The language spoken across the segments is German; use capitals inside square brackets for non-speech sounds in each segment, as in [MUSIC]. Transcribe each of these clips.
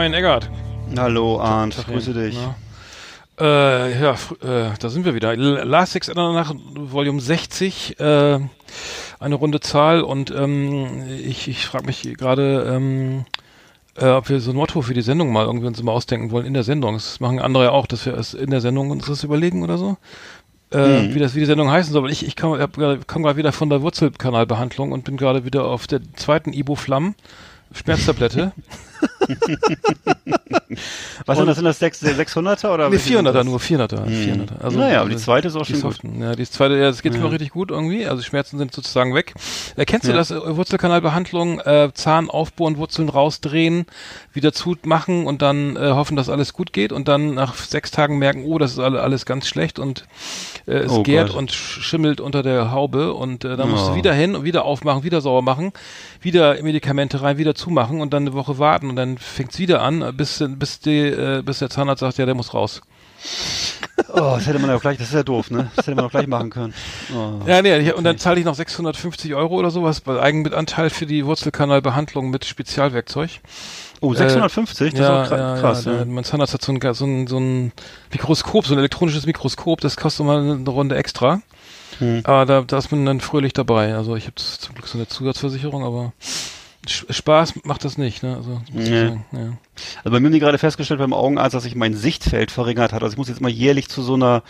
Moin, Eggert. Hallo Arndt, grüße dich. Ja. Äh, ja, äh, da sind wir wieder. Last Six nach Volume 60, äh, eine runde Zahl und ähm, ich, ich frage mich gerade, ähm, äh, ob wir so ein Motto für die Sendung mal irgendwie uns mal ausdenken wollen in der Sendung. Das machen andere ja auch, dass wir es in der Sendung uns das überlegen oder so. Äh, mhm. wie das wie die Sendung heißen soll. Ich, ich komme komm gerade wieder von der Wurzelkanalbehandlung und bin gerade wieder auf der zweiten Ibo-Flamm. Schmerztablette. [LAUGHS] [LAUGHS] Was sind das? Sind das 600er oder? Nee, 400er nur, 400er. Hm. 400er. Also, naja, aber die zweite ist auch schon gut. Ja, die zweite, ja, das geht ja. mir richtig gut irgendwie. Also die Schmerzen sind sozusagen weg. Erkennst ja. du das? Äh, Wurzelkanalbehandlung, äh, Zahn aufbohren, Wurzeln rausdrehen, wieder zumachen und dann äh, hoffen, dass alles gut geht und dann nach sechs Tagen merken, oh, das ist alles ganz schlecht und äh, es oh gärt Gott. und schimmelt unter der Haube und äh, dann musst oh. du wieder hin und wieder aufmachen, wieder sauber machen, wieder Medikamente rein, wieder zumachen und dann eine Woche warten und dann fängt's wieder an, bis, bis, die, äh, bis der Zahnarzt sagt, ja, der muss raus. [LAUGHS] Oh, das hätte man ja gleich, das ist ja doof, ne? Das hätte man auch gleich machen können. Oh, ja, nee, und dann zahle ich noch 650 Euro oder sowas bei Eigenmitanteil für die Wurzelkanalbehandlung mit Spezialwerkzeug. Oh, 650? Äh, das ja, ist auch krass. Ja, ja. Mein Zahnarzt hat so ein, so, ein, so ein Mikroskop, so ein elektronisches Mikroskop, das kostet mal eine Runde extra. Hm. Aber da, da ist man dann fröhlich dabei. Also ich habe zum Glück so eine Zusatzversicherung, aber Spaß macht das nicht, ne? Also, ja. ja. also bei mir haben die gerade festgestellt beim Augenarzt, dass sich mein Sichtfeld verringert hat. Also ich muss jetzt mal jährlich zu so einer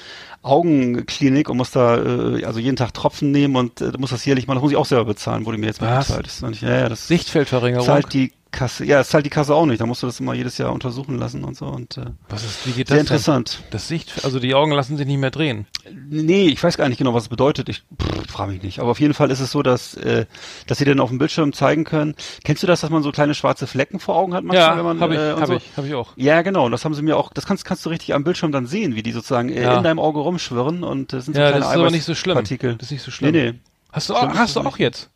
Augenklinik und muss da äh, also jeden Tag Tropfen nehmen und äh, muss das jährlich mal, das muss ich auch selber bezahlen, wurde mir jetzt mal bezahlt. Das, ja, ja, das Sichtfeldverringerung. Zahlt die Kasse, ja, es zahlt die Kasse auch nicht. Da musst du das immer jedes Jahr untersuchen lassen und so. Und, äh, was ist, wie geht sehr das? Sehr interessant. Das Sicht, also die Augen lassen sich nicht mehr drehen. Nee, ich weiß gar nicht genau, was es bedeutet. Ich frage mich nicht. Aber auf jeden Fall ist es so, dass, äh, dass sie dann auf dem Bildschirm zeigen können. Kennst du das, dass man so kleine schwarze Flecken vor Augen hat manchmal, ja, wenn man hab ich, äh, hab so? ich, hab ich auch. Ja, genau. Und das haben sie mir auch. Das kannst kannst du richtig am Bildschirm dann sehen, wie die sozusagen äh, ja. in deinem Auge rumschwirren und das sind so ja, kleine das ist aber nicht so schlimm. Partikel. Das ist nicht so schlimm. Nee, nee. Hast du auch, hast du auch jetzt?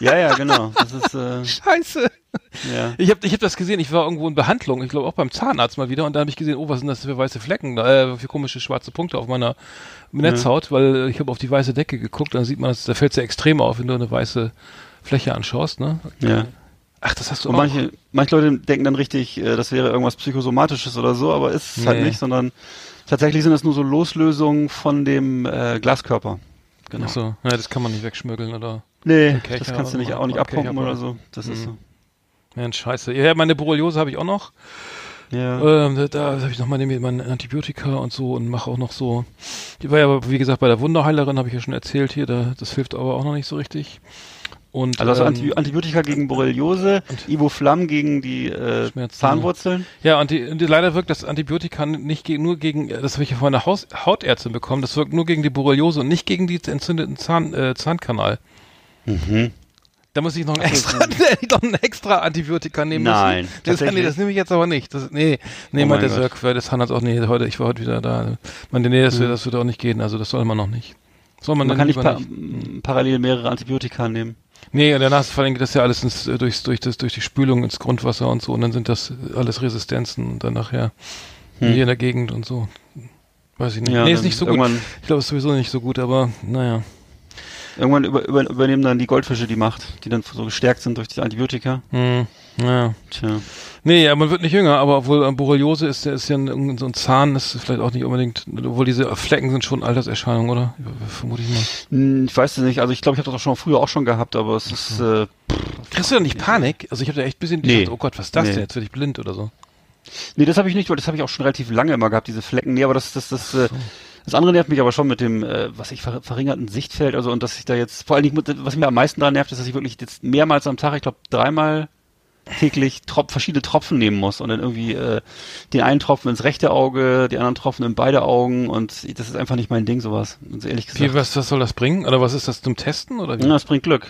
Ja, ja, genau. Das ist äh, Scheiße. Ja. Ich habe ich hab das gesehen, ich war irgendwo in Behandlung, ich glaube auch beim Zahnarzt mal wieder und da habe ich gesehen, oh, was sind das für weiße Flecken, äh, für komische schwarze Punkte auf meiner Netzhaut, ja. weil ich habe auf die weiße Decke geguckt, dann sieht man, da fällt es ja extrem auf, wenn du eine weiße Fläche anschaust, ne? Ja. Ach, das hast du und auch. Manche, manche Leute denken dann richtig, äh, das wäre irgendwas Psychosomatisches oder so, aber ist es halt nee. halt nicht, sondern tatsächlich sind das nur so Loslösungen von dem äh, Glaskörper. Genau. Ach so, ja, das kann man nicht wegschmuggeln oder. Nee, das kannst du nicht auch nicht abpumpen oder so. Das mhm. ist so. Ja, scheiße. Ja, meine Borreliose habe ich auch noch. Ja. Ähm, da, da habe ich noch meine, meine Antibiotika und so und mache auch noch so. Die war ja, wie gesagt, bei der Wunderheilerin habe ich ja schon erzählt hier, da, das hilft aber auch noch nicht so richtig. Und, also ähm, Anti Antibiotika gegen Borreliose, Ibuflam gegen die äh, Zahnwurzeln. Ja, und, die, und die, leider wirkt das Antibiotika nicht ge nur gegen, das habe ich ja von einer Haus Hautärztin bekommen, das wirkt nur gegen die Borreliose und nicht gegen die entzündeten Zahn, äh, Zahnkanal. Mhm. Da muss ich noch ein extra, noch [LAUGHS] ein extra Antibiotika nehmen Nein, müssen. Das, nee, das nehme ich jetzt aber nicht. Das, nee, nee, oh meinte Sirk, weil das Zahnarzt auch, nee, heute, ich war heute wieder da. Meinte, nee, das, mhm. das wird auch nicht gehen. Also das soll man noch nicht. Soll man, man kann nicht, pa nicht parallel mehrere Antibiotika nehmen. Nee, und danach geht das ja alles ins, durch, durch, das, durch die Spülung ins Grundwasser und so und dann sind das alles Resistenzen und dann nachher hm. hier in der Gegend und so. Weiß ich nicht. Ja, nee, ist nicht so gut. Ich glaube, es ist sowieso nicht so gut, aber naja. Irgendwann über, über, übernehmen dann die Goldfische die Macht, die dann so gestärkt sind durch die Antibiotika. Hm. Ja. Tja. Nee, ja, man wird nicht jünger, aber obwohl äh, Borreliose ist, ist ja ein, so ein Zahn, das ist vielleicht auch nicht unbedingt, obwohl diese Flecken sind schon Alterserscheinungen, oder? Vermute ich mal. Hm, ich weiß es nicht, also ich glaube, ich habe das auch schon früher auch schon gehabt, aber es ist. Äh, Kriegst du da nicht Panik? Also ich habe da echt ein bisschen nee. gedacht, oh Gott, was ist das nee. denn? Jetzt werde ich blind oder so. Nee, das habe ich nicht, weil das habe ich auch schon relativ lange immer gehabt, diese Flecken. Nee, aber das, das, das, äh, das andere nervt mich aber schon mit dem, äh, was ich ver verringerten Sichtfeld, also und dass ich da jetzt, vor allen Dingen, was mir am meisten daran nervt, ist, dass ich wirklich jetzt mehrmals am Tag, ich glaube dreimal täglich trop verschiedene Tropfen nehmen muss und dann irgendwie äh, den einen Tropfen ins rechte Auge, die anderen Tropfen in beide Augen und das ist einfach nicht mein Ding, sowas. Und ehrlich gesagt. Wie, was, was soll das bringen? Oder was ist das zum Testen? Oder wie? Ja, das bringt Glück.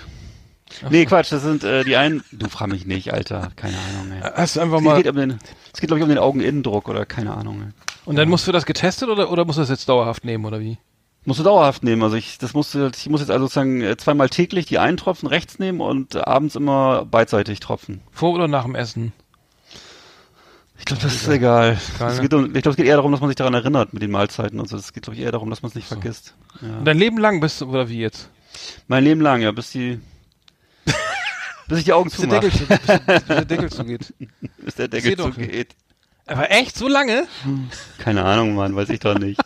Ach nee, so. Quatsch, das sind äh, die einen. Du frag mich nicht, Alter. Keine Ahnung. Ey. Hast du einfach es mal. Geht um den, es geht, glaube ich, um den Augeninnendruck oder keine Ahnung. Ey. Und dann musst du das getestet oder, oder musst du das jetzt dauerhaft nehmen oder wie? Musst du dauerhaft nehmen. Also ich, das musste, ich muss jetzt also sozusagen äh, zweimal täglich die einen Tropfen rechts nehmen und abends immer beidseitig tropfen. Vor oder nach dem Essen? Ich glaube, das ist egal. Geht um, ich glaube, es geht eher darum, dass man sich daran erinnert mit den Mahlzeiten und so. Es geht, glaube ich, eher darum, dass man es nicht so. vergisst. Ja. Und dein Leben lang bist du, oder wie jetzt? Mein Leben lang, ja, bis die [LAUGHS] bis ich die Augen bis der Deckel, zumache. zu, bis, bis der Deckel zugeht. [LAUGHS] Bis der Deckel doch. zugeht. Aber echt, so lange? Keine Ahnung, Mann, weiß ich doch nicht.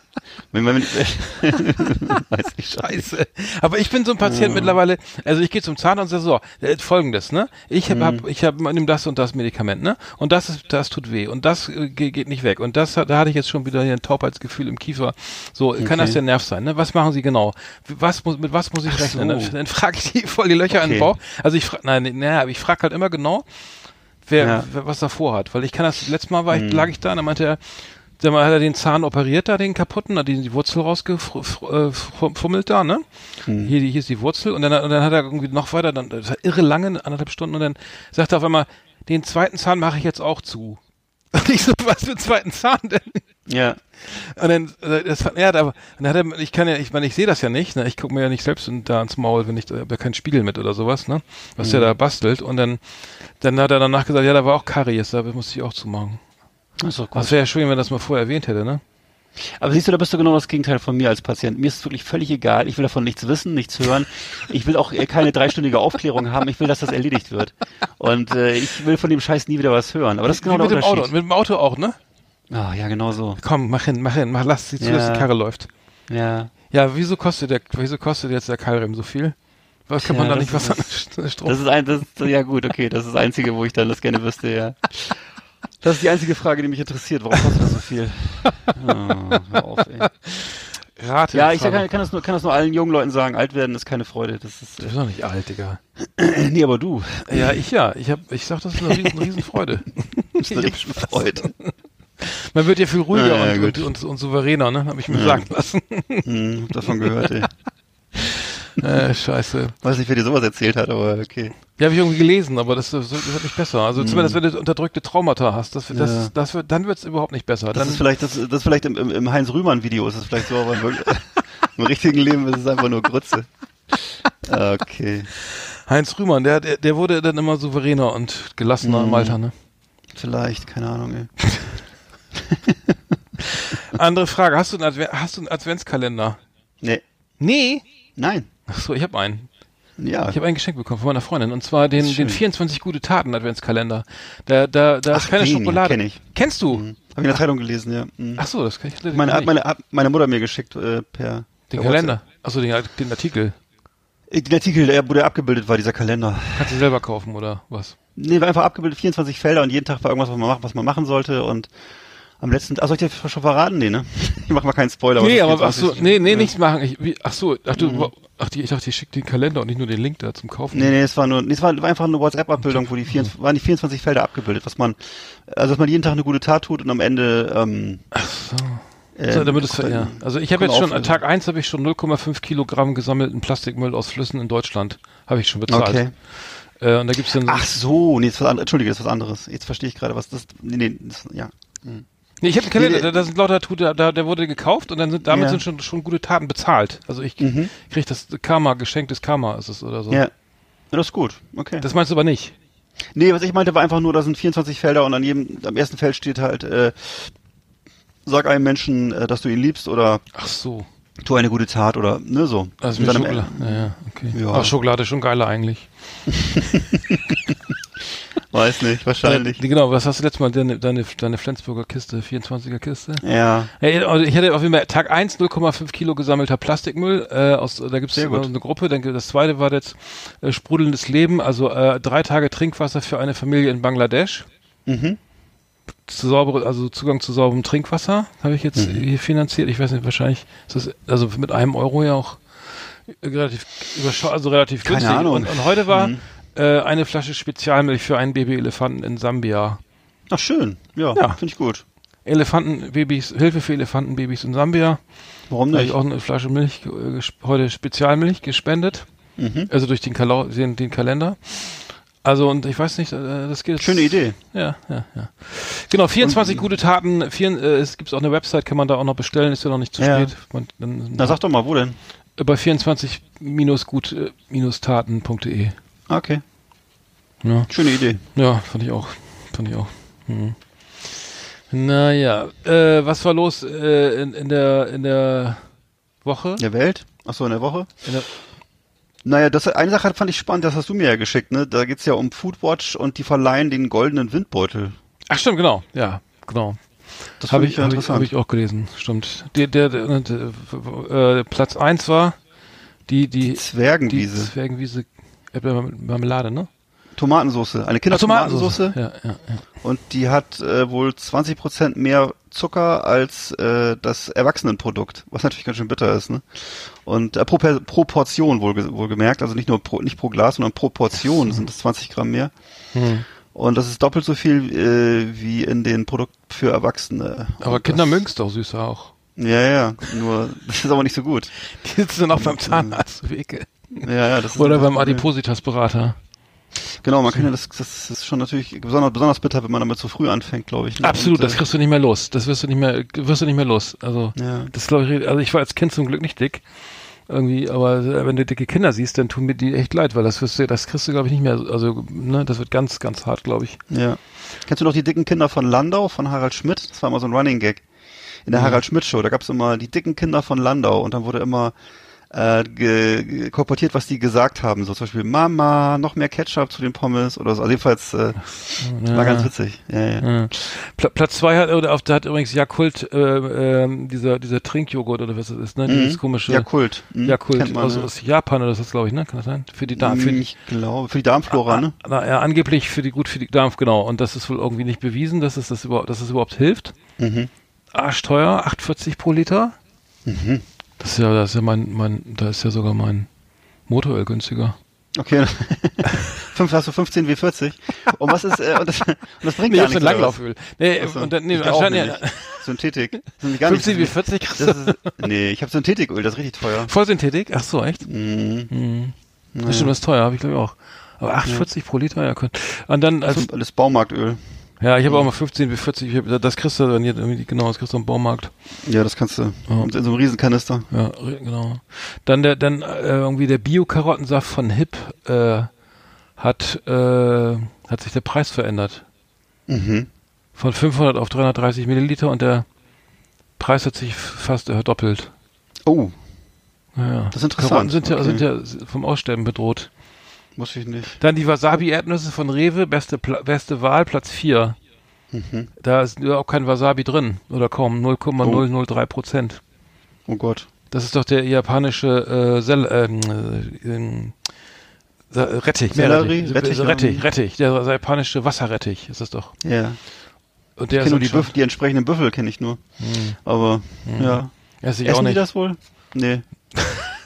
[LAUGHS] Weiß ich. Scheiße. Aber ich bin so ein Patient mittlerweile, also ich gehe zum Zahnarzt und sage so, folgendes, ne? Ich habe hab, ich hab, nimm das und das Medikament, ne? Und das ist, das tut weh und das äh, ge- geht nicht weg und das da hatte ich jetzt schon wieder hier ein Taubheitsgefühl im Kiefer. So, kann das der Nerv sein, ne? Was machen Sie genau? Was muss mit was muss ich rechnen? so. Dann, dann frage ich die voll die Löcher in den Okay. Bauch. Also ich frage nein, nee, aber ich frage halt immer genau, wer, Ja. wer was davor hat, weil ich kann das letztes Mal war ich, lag ich da und dann meinte er dann hat er den Zahn operiert da, den kaputten, hat die, die Wurzel rausgefummelt da, ne? Hier, die- hier ist die Wurzel und dann, und dann hat er irgendwie noch weiter, dann, das war irre lange, anderthalb Stunden und dann sagt er auf einmal, den zweiten Zahn mache ich jetzt auch zu. [LAUGHS] Und ich so, was für einen zweiten Zahn denn? Ja. Und dann, äh, das, ja, da, dann hat er, ich kann ja, ich meine, ich sehe das ja nicht, ne? Ich gucke mir ja nicht selbst in, da ins Maul, wenn ich, da hab ja keinen Spiegel mit oder sowas, ne? Was der da bastelt. Und dann, dann hat er danach gesagt, ja, da war auch Karies, da musste ich auch zumachen. Achso, Das wäre ja schön, wenn er das mal vorher erwähnt hätte, ne? Aber siehst du, da bist du genau das Gegenteil von mir als Patient. Mir ist es wirklich völlig egal. Ich will davon nichts wissen, nichts hören. Ich will auch äh, keine dreistündige Aufklärung haben. Ich will, dass das erledigt wird. Und äh, ich will von dem Scheiß nie wieder was hören. Aber das ist genau Wie der mit dem Auto. Unterschied. Mit dem Auto auch, ne? Ah, ja, genau so. Komm, mach hin, mach hin, mach, lass sie zu, dass Ja. die Karre läuft. Ja. Ja, wieso kostet der, wieso kostet jetzt der Keilriemen so viel? Was kann Tja, man da nicht was ist- an Strom? Das ist ein, das ist, ja gut, okay, das ist das Einzige, wo ich dann das gerne wüsste, ja. Das ist die einzige Frage, die mich interessiert. Warum kostet das so viel? Oh, [LAUGHS] hör auf, ey. Rate. Ja, ich kann, kann, das nur, kann das nur allen jungen Leuten sagen. Alt werden ist keine Freude. Das ist, Du bist doch nicht alt, Digga. äh, [CLEARS THROAT] nee, aber du. Ja, ich ja. Ich hab, ich sag, das ist eine riesen, riesen Freude. [LAUGHS] Das ist eine richtige Freude. [LAUGHS] Man wird ja viel ruhiger Ja, ja, und, und, und, souveräner, ne? Hab ich mir sagen lassen. Hm, davon gehört, ey. [LAUGHS] äh, scheiße. Weiß nicht, wer dir sowas erzählt hat, aber okay. Ja, habe ich irgendwie gelesen, aber das, das wird nicht besser. Also zumindest, wenn du unterdrückte Traumata hast, das, das. Ja. das wird, dann wird's überhaupt nicht besser. Das Dann, ist vielleicht, das, das ist vielleicht im, im, im Heinz-Rühmann-Video ist es vielleicht so, aber im, [LAUGHS] im richtigen Leben ist es einfach nur Grütze. Okay. Heinz Rühmann, der, der, der wurde dann immer souveräner und gelassener Mhm. im Alter, ne? Vielleicht, keine Ahnung, ey. [LAUGHS] [LAUGHS] Andere Frage, hast du einen, Adven hast du einen Adventskalender? Nee. Nee. Nein. Ach so, ich habe einen. Ja. Ich habe ein Geschenk bekommen von meiner Freundin und zwar den, ist den 24 gute Taten Adventskalender. Da, da, da ist Ach, keine den, Schokolade. kenn ich. Kennst du? Hm. Hab ich in der Zeitung gelesen, ja. Hm. Ach so, das kann ich meine, nicht. meine, meine Mutter mir geschickt äh, per den per Kalender. Ach so, den, den Artikel. Äh, Den Artikel, der, wo der abgebildet war, dieser Kalender. Kannst du selber kaufen oder was? Nee, war einfach abgebildet, 24 Felder und jeden Tag war irgendwas, was man macht, was man machen sollte und am letzten, ach, soll ich dir schon verraten? Nee, ne? Ich [LAUGHS] mach mal keinen Spoiler. nee, aber ach so, 24? nee, nee, Ja. nichts machen. Ich, wie, ach so, ach du, Mhm. ach die, ich dachte, ich schickt den Kalender und nicht nur den Link da zum Kaufen. Nee, nee, es war nur, nee, es war einfach eine WhatsApp-Abbildung, wo die 24, waren die 24 Felder abgebildet, was man, also dass man jeden Tag eine gute Tat tut und am Ende, ähm, Ach so. äh, So, damit es, ja. Also ich habe jetzt schon, an Tag 1 habe ich schon 0,5 Kilogramm gesammelten Plastikmüll aus Flüssen in Deutschland. Habe ich schon bezahlt. Okay. Äh, und da gibt's dann, Ach so, nee, das ist was anderes. Entschuldige, das ist was anderes. Jetzt verstehe ich gerade, was das, nee, nee, das, ja. Nee, ich habe einen Kalender, da, sind lauter Tute, da, der wurde gekauft und dann sind, damit Ja. sind schon, schon gute Taten bezahlt. Also ich Mhm. krieg das Karma, geschenktes Karma ist es oder so. Ja. ja. Das ist gut, okay. Das meinst du aber nicht. Nee, was ich meinte, war einfach nur, da sind 24 Felder und an jedem, am ersten Feld steht halt, äh, sag einem Menschen, äh, dass du ihn liebst oder Ach so. tu eine gute Tat oder, ne, so. Also mit Schokolade. Ja, ja, okay. Ja. Aber Schokolade ist schon geiler eigentlich. [LAUGHS] Weiß nicht, wahrscheinlich. Ja, genau, was hast du letztes Mal? Deine, deine, deine Flensburger Kiste, 24er Kiste? Ja. Also ich hatte auf jeden Fall Tag 1 0,5 Kilo gesammelter Plastikmüll. Äh, aus, da gibt es eine Gruppe. Dann, das zweite war jetzt äh, sprudelndes Leben, also äh, drei Tage Trinkwasser für eine Familie in Bangladesch. Mhm. Zu saubere, also Zugang zu sauberem Trinkwasser habe ich jetzt Mhm. hier finanziert. Ich weiß nicht, wahrscheinlich ist das also mit einem Euro ja auch relativ überschau also relativ Keine günstig. Ahnung. Und, und heute war Mhm. Äh, eine Flasche Spezialmilch für einen Babyelefanten in Sambia. Ach, schön. Ja, Ja. finde ich gut. Elefantenbabys, Hilfe für Elefantenbabys in Sambia. Warum Da habe nicht? ich auch eine Flasche Milch, äh, heute Spezialmilch gespendet. Mhm. Also durch den, Kalo den, den Kalender. Also und ich weiß nicht, äh, das geht. Schöne Idee. Ja, ja, ja. Genau, 24 gute Taten. Vier, äh, es gibt auch eine Website, kann man da auch noch bestellen, ist ja noch nicht zu Ja. spät. Man, dann, Na, sag doch mal, wo denn? bei 24-gut-taten.de. Okay. Ja. Schöne Idee. ja, fand ich auch. Fand ich auch. Mhm. Naja, äh, was war los äh, in, in der in der Woche? In der Welt? Ach so, in der Woche? In der, Naja, das eine Sache fand ich spannend, das hast du mir ja geschickt, ne? Da geht's ja um Foodwatch und die verleihen den goldenen Windbeutel. Ach stimmt, genau. Ja, genau. Das habe ich, hab ich, hab ich auch gelesen, stimmt. Der, der, der, der äh, Platz eins war die, die Zwergenwiese. Die Zwergenwiese Marmelade, ne? Tomatensoße, eine Kindertomatensoße. Ja, ja, ja. Und die hat äh, wohl 20 Prozent mehr Zucker als äh, das Erwachsenenprodukt, was natürlich ganz schön bitter ist. Ne? Und äh, pro, pro Portion wohl, wohl gemerkt, also nicht nur pro, nicht pro Glas, sondern pro Portion sind es 20 Gramm mehr. Hm. Und das ist doppelt so viel äh, wie in den Produkten für Erwachsene. Aber Und Kinder mögen es doch süß auch. Ja, ja, nur [LAUGHS] das ist aber nicht so gut. Die sitzen auch beim Zahnarzt, Wege. Ja, ja, das Oder beim Adipositas-Berater. Genau, man kann ja das, das ist schon natürlich besonders, besonders bitter, wenn man damit zu früh anfängt, glaube ich. Ne? Absolut, Und, das äh, kriegst du nicht mehr los. Das wirst du nicht mehr, wirst du nicht mehr los. Also, ja. das glaube ich, also ich war als Kind zum Glück nicht dick. Irgendwie, aber wenn du dicke Kinder siehst, dann tun mir die echt leid, weil das wirst du, das kriegst du, glaube ich, nicht mehr, also, ne, das wird ganz, ganz hart, glaube ich. Ja. Kennst du noch die dicken Kinder von Landau, von Harald Schmidt? Das war immer so ein Running Gag. In der. Harald Schmidt Show, da gab es immer die dicken Kinder von Landau und dann wurde immer äh, ge kolportiert, was die gesagt haben. So zum Beispiel Mama, noch mehr Ketchup zu den Pommes oder so. Also jedenfalls äh, ja. war ganz witzig. Ja, ja. ja. Pl Platz zwei hat oder auf da hat übrigens Jakult äh, äh, dieser dieser Trinkjoghurt oder was das ist, ne? Mhm. Dieses komische Jakult. Mhm. Jakult man, also ja. aus Japan oder das ist glaube ich, ne? Kann das sein? Für die Darm für die, ich glaube für die Darmflora, ne? Na, ja, angeblich für die gut für die Darm genau und das ist wohl irgendwie nicht bewiesen, dass es das überhaupt dass es überhaupt hilft. Mhm. Arschteuer, 8,40 pro Liter. Mhm. Das ist ja, das ist ja mein, mein, da ist ja sogar mein Motoröl günstiger. Okay. [LAUGHS] Fünf, hast du 15 wie 40? Und was ist, äh, und das, und das bringt nee, gar nichts. Langlauföl. Nee, so, und dann, nee, anscheinend ja. Synthetik. 15 wie 40 kriegst du. Nee, ich habe Synthetiköl, das ist richtig teuer. Vollsynthetik? Ach so, echt? Mhm. Mhm. Das ist schon was teuer, habe ich glaube ich auch. Aber 8,40 ja. pro Liter, ja. Und dann, also. Alles Baumarktöl. Ja, ich habe auch mal 15 bis 40, hab, das kriegst du dann hier, genau, das kriegst du im Baumarkt. Ja, das kannst du. Ja. In so einem Riesenkanister. Ja, genau. Dann der, dann äh, irgendwie der Bio-Karottensaft von Hip äh, hat, äh, hat sich der Preis verändert. Mhm. Von 500 auf 330 Milliliter und der Preis hat sich fast verdoppelt. Oh. Ja, Das ist interessant. Karotten sind, okay. ja, sind ja vom Aussterben bedroht. Muss ich nicht. Dann die Wasabi-Erdnüsse von Rewe, beste, beste Wahl, Platz 4. Mhm. Da ist auch kein Wasabi drin. Oder kaum 0,003 Prozent. Oh. oh Gott. Das ist doch der japanische äh, Sel ähm, äh, Rettich. Sellerie? Rettich, Rettich, Rettich, der japanische Wasserrettich ist das doch. Ja. Und der ich kenne nur die, Büffel, die entsprechenden Büffel kenne ich nur. Hm. Aber, hm. ja. Essen auch nicht. die das wohl? Nee. [LAUGHS]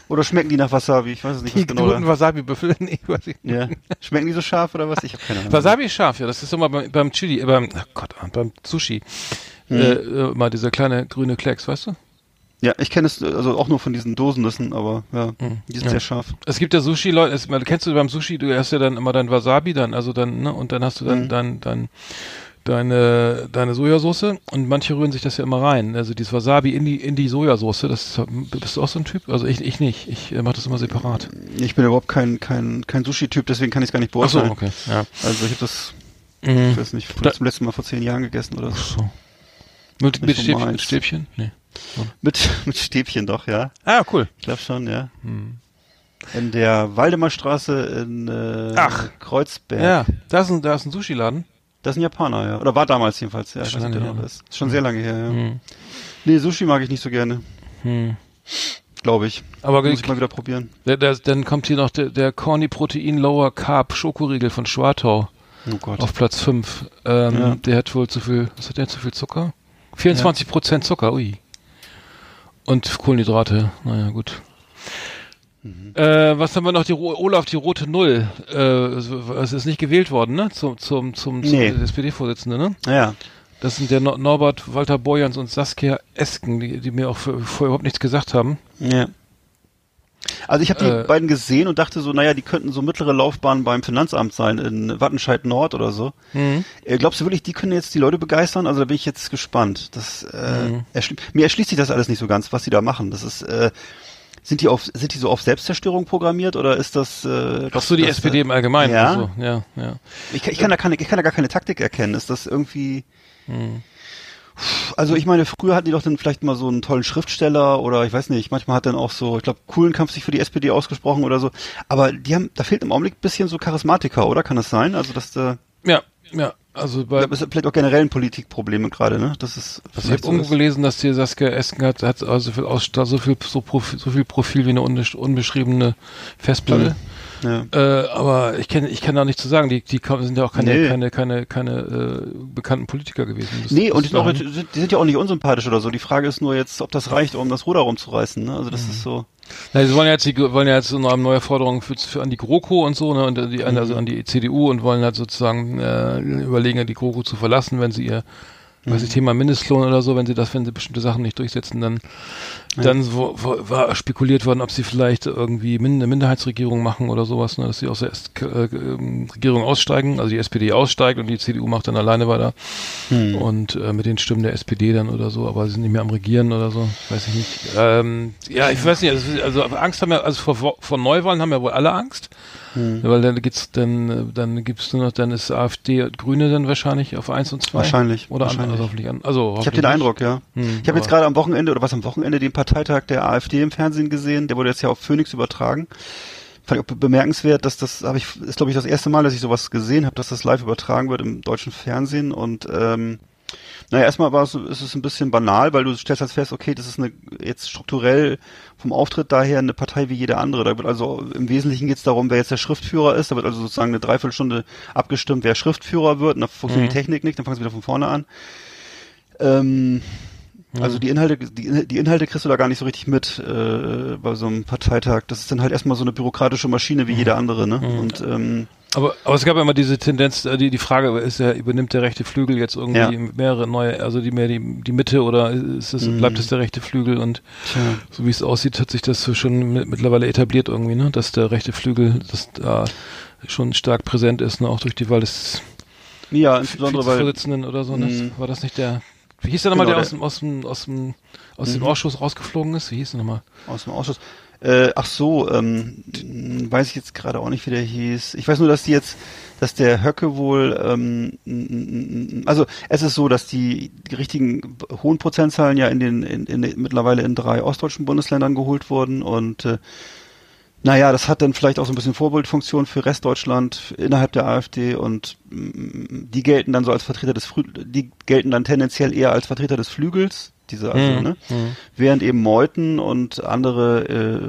Oder schmecken die nach Wasabi? Ich weiß es nicht. Die genau guten Wasabi-Büffel? [LAUGHS] Nee, weiß ich nicht. Ja. Schmecken die so scharf oder was? Ich habe keine Ahnung. Wasabi ist scharf, ja. Das ist immer beim, beim Chili, äh, beim, ach Gott, beim Sushi. Hm. Äh, mal dieser kleine grüne Klecks, weißt du? Ja, ich kenne es also auch nur von diesen Dosennüssen, aber ja, hm. die sind ja. sehr scharf. Es gibt ja Sushi-Leute, kennst du beim Sushi, du hast ja dann immer dein Wasabi dann, also dann, ne, und dann hast du dann hm. dein, dein deine, deine Sojasauce und manche rühren sich das ja immer rein. Also dieses Wasabi in die, in die Sojasauce, das bist du auch so ein Typ? Also ich, ich nicht. Ich äh, mache das immer separat. Ich bin überhaupt kein, kein, kein Sushi-Typ, deswegen kann ich es gar nicht beurteilen. Ach so, okay. Ja. Also ich habe das, mhm. ich weiß nicht, da, zum letzten Mal vor zehn Jahren gegessen oder so. Ach so. Mit, mit, Stäbchen, mit Stäbchen? Nee. Mit, [LAUGHS] mit Stäbchen doch, ja. Ah, cool. Ich glaube schon, ja. Hm. In der Waldemarstraße in äh, Ach. Kreuzberg. Ja, da ist ein, da ist ein Sushi-Laden. Das ist ein Japaner, ja. Oder war damals jedenfalls, ja. Schon, lange her. Ist. ist schon sehr lange her, ja. Hm. Nee, Sushi mag ich nicht so gerne. Hm. Glaube ich. Aber muss ich mal wieder probieren. Der, der, dann kommt hier noch der, der Corny Protein Lower Carb Schokoriegel von Schwartau. Oh Gott. Auf Platz 5. Ähm, ja. Der hat wohl zu viel, was hat der, zu viel Zucker? 24 Prozent ja. Zucker, ui. Und Kohlenhydrate, naja, gut. Mhm. Äh, was haben wir noch? Die Olaf, die rote Null. Äh, es ist nicht gewählt worden, ne? Zum, zum, zum, nee. zum SPD-Vorsitzende, ne? Ja. Das sind der no Norbert Walter Borjans und Saskia Esken, die, die mir auch vorher überhaupt nichts gesagt haben. Ja. Also ich habe die äh, beiden gesehen und dachte so, naja, die könnten so mittlere Laufbahn beim Finanzamt sein in Wattenscheid Nord oder so. Mhm. Äh, glaubst du wirklich, die können jetzt die Leute begeistern? Also da bin ich jetzt gespannt. Das, äh, mhm. erschli mir erschließt sich das alles nicht so ganz, was sie da machen. Das ist, äh, sind die auf, sind die so auf Selbstzerstörung programmiert oder ist das? Äh, Ach so, die das, SPD im Allgemeinen. Ja, also, ja, ja. Ich, ich kann da keine, ich kann da gar keine Taktik erkennen. Ist das irgendwie? Hm. Also ich meine, früher hatten die doch dann vielleicht mal so einen tollen Schriftsteller oder ich weiß nicht, manchmal hat dann auch so, ich glaube, Kuhlenkampf sich für die SPD ausgesprochen oder so. Aber die haben, da fehlt im Augenblick ein bisschen so Charismatiker, oder? Kann das sein? Also dass da. Ja, ja. Also bei, ich glaube, es ist vielleicht auch generell ein Politikprobleme gerade, ne? Das ist. Also ich habe irgendwo gelesen, dass die Saskia Esken hat, hat also so viel Ausstatt, so viel so Profil, so viel Profil wie eine unbeschriebene Festplatte. Ja. Äh, aber ich kenne ich kann da nichts zu sagen. Die die sind ja auch keine nee. keine keine keine äh, bekannten Politiker gewesen. Das, nee, und die sind, auch, die sind ja auch nicht unsympathisch oder so. Die Frage ist nur jetzt, ob das reicht, um das Ruder rumzureißen. Ne? Also das mhm. ist so. Na, sie wollen ja jetzt, die wollen ja jetzt so eine neue Forderung für, für an die GroKo und so, ne, und die, mhm. also an die CDU und wollen halt sozusagen äh, überlegen, die GroKo zu verlassen, wenn sie ihr mhm. weiß ich, Thema Mindestlohn oder so, wenn sie das, wenn sie bestimmte Sachen nicht durchsetzen, dann, ja. dann wo, war spekuliert worden, ob sie vielleicht irgendwie eine Minderheitsregierung machen oder sowas, ne, dass sie aus der äh, ähm, Regierung aussteigen, also die SPD aussteigt und die CDU macht dann alleine weiter hm. und äh, mit den Stimmen der SPD dann oder so, aber sie sind nicht mehr am Regieren oder so, weiß ich nicht. Ähm, ja, ich weiß nicht, also, also Angst haben ja, also vor, vor Neuwahlen haben ja wohl alle Angst. Hm. Weil dann gibt's dann dann gibt's nur noch dann ist AfD und Grüne dann wahrscheinlich auf eins und zwei wahrscheinlich oder wahrscheinlich. also hoffentlich an. Also hoffentlich ich habe den Eindruck, ja. Hm, ich habe jetzt gerade am Wochenende oder was am Wochenende den Parteitag der AfD im Fernsehen gesehen. Der wurde jetzt ja auf Phoenix übertragen. Fand ich auch bemerkenswert, dass das habe ich ist glaube ich das erste Mal, dass ich sowas gesehen habe, dass das live übertragen wird im deutschen Fernsehen und ähm, naja, erstmal war es, ist es ein bisschen banal, weil du stellst halt fest, okay, das ist eine jetzt strukturell vom Auftritt daher eine Partei wie jede andere. Da wird also im Wesentlichen geht es darum, wer jetzt der Schriftführer ist. Da wird also sozusagen eine Dreiviertelstunde abgestimmt, wer Schriftführer wird. Und da funktioniert mhm. die Technik nicht, dann fangen sie wieder von vorne an. Ähm, also die Inhalte, die, die Inhalte kriegst du da gar nicht so richtig mit äh, bei so einem Parteitag. Das ist dann halt erstmal so eine bürokratische Maschine wie mhm. jede andere, ne? Mhm. Und ähm, aber, aber es gab ja immer diese Tendenz, äh, die, die Frage ist ja, übernimmt der rechte Flügel jetzt irgendwie ja. mehrere neue, also die mehr die, die Mitte oder ist es, mhm. bleibt es der rechte Flügel und Tja. so wie es aussieht, hat sich das so schon mittlerweile etabliert irgendwie, ne? Dass der rechte Flügel das da schon stark präsent ist, ne? auch durch die Wahl des ja, insbesondere weil Vorsitzenden oder so, ne? Mhm. War das nicht der wie hieß der nochmal, genau, der, der aus dem, aus dem, aus dem, aus dem mhm. Ausschuss rausgeflogen ist? Wie hieß der nochmal? Aus dem Ausschuss. Äh, ach so, ähm, weiß ich jetzt gerade auch nicht, wie der hieß. Ich weiß nur, dass die jetzt, dass der Höcke wohl, ähm, also es ist so, dass die, richtigen hohen Prozentzahlen ja in den, in, in, mittlerweile in drei ostdeutschen Bundesländern geholt wurden und äh, naja, das hat dann vielleicht auch so ein bisschen Vorbildfunktion für Restdeutschland innerhalb der AfD und die gelten dann so als Vertreter des, Flü die gelten dann tendenziell eher als Vertreter des Flügels diese also, mhm. ne? Mhm. Während eben Meuten und andere äh,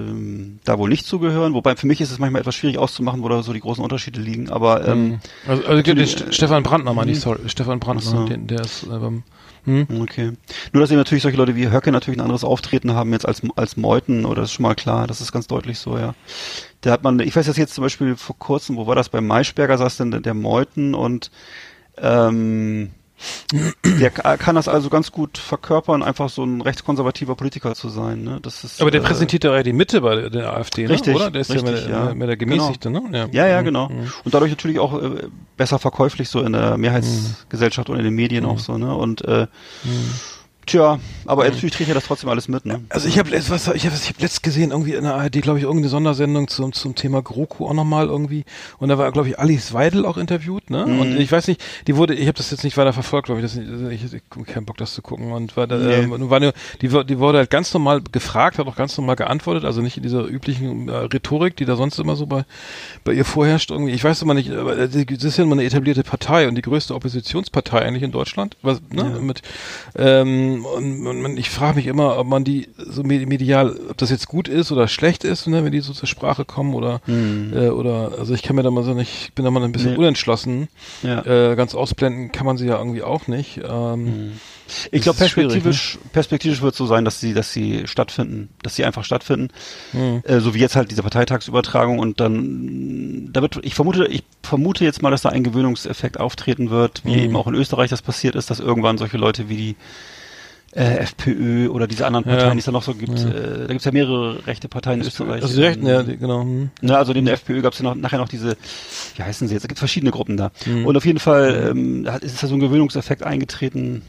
da wohl nicht zugehören. Wobei für mich ist es manchmal etwas schwierig auszumachen, wo da so die großen Unterschiede liegen. Aber ähm, mhm. also, also den, äh, Stefan Brandner meine ich, mhm. sorry, Stefan Brandner, so. den, der ist ähm, hm? Okay. Nur, dass eben natürlich solche Leute wie Höcke natürlich ein anderes Auftreten haben jetzt als, als Meuten, oder das ist schon mal klar, das ist ganz deutlich so, ja. Da hat man, ich weiß jetzt zum Beispiel vor kurzem, wo war das, bei Maischberger saß denn der Meuten und ähm, der kann das also ganz gut verkörpern, einfach so ein rechtskonservativer Politiker zu sein. Ne? Das ist, Aber der äh, präsentiert ja die Mitte bei der AfD, ne? richtig, oder? Der ist richtig, ja, mehr, ja. mehr der Gemäßigte, genau. ne? Ja, ja, ja genau. Mhm. Und dadurch natürlich auch äh, besser verkäuflich so in der Mehrheitsgesellschaft mhm. und in den Medien mhm. auch so. Ne? Und äh, mhm. Tja, aber mhm. natürlich trägt er das trotzdem alles mit, ne? Also ich habe was ich habe ich hab letzt gesehen irgendwie in der ARD, glaube ich, irgendeine Sondersendung zum zum Thema GroKo auch nochmal irgendwie und da war glaube ich Alice Weidel auch interviewt, ne? Mhm. Und ich weiß nicht, die wurde ich habe das jetzt nicht weiter verfolgt, glaube ich, das nicht, ich, ich, ich keinen Bock das zu gucken und war da, nee. ähm, war nur die die wurde halt ganz normal gefragt, hat auch ganz normal geantwortet, also nicht in dieser üblichen äh, Rhetorik, die da sonst immer so bei bei ihr vorherrscht irgendwie. Ich weiß immer nicht, aber das ist ja immer eine etablierte Partei und die größte Oppositionspartei eigentlich in Deutschland, was ne, ja. mit ähm, und, und ich frage mich immer, ob man die so medial, ob das jetzt gut ist oder schlecht ist, ne, wenn die so zur Sprache kommen oder mhm. äh, oder also ich kann mir da mal so nicht, ich bin da mal ein bisschen nee. unentschlossen. Ja. Äh, ganz ausblenden kann man sie ja irgendwie auch nicht. Ähm, mhm. Ich glaube, perspektivisch, ne? perspektivisch wird es so sein, dass sie, dass sie stattfinden, dass sie einfach stattfinden. Mhm. Äh, so wie jetzt halt diese Parteitagsübertragung und dann, da wird, ich vermute, ich vermute jetzt mal, dass da ein Gewöhnungseffekt auftreten wird, wie mhm. eben auch in Österreich das passiert ist, dass irgendwann solche Leute wie die äh, FPÖ oder diese anderen Parteien, ja. die es da noch so gibt. Ja. Äh, da gibt es ja mehrere rechte Parteien in Österreich. Also die Rechten, ja, die, genau. Hm. Na, also neben der FPÖ gab es ja noch, nachher noch diese, wie heißen sie jetzt? Es gibt verschiedene Gruppen da. Mhm. Und auf jeden Fall ähm, ist da so ein Gewöhnungseffekt eingetreten.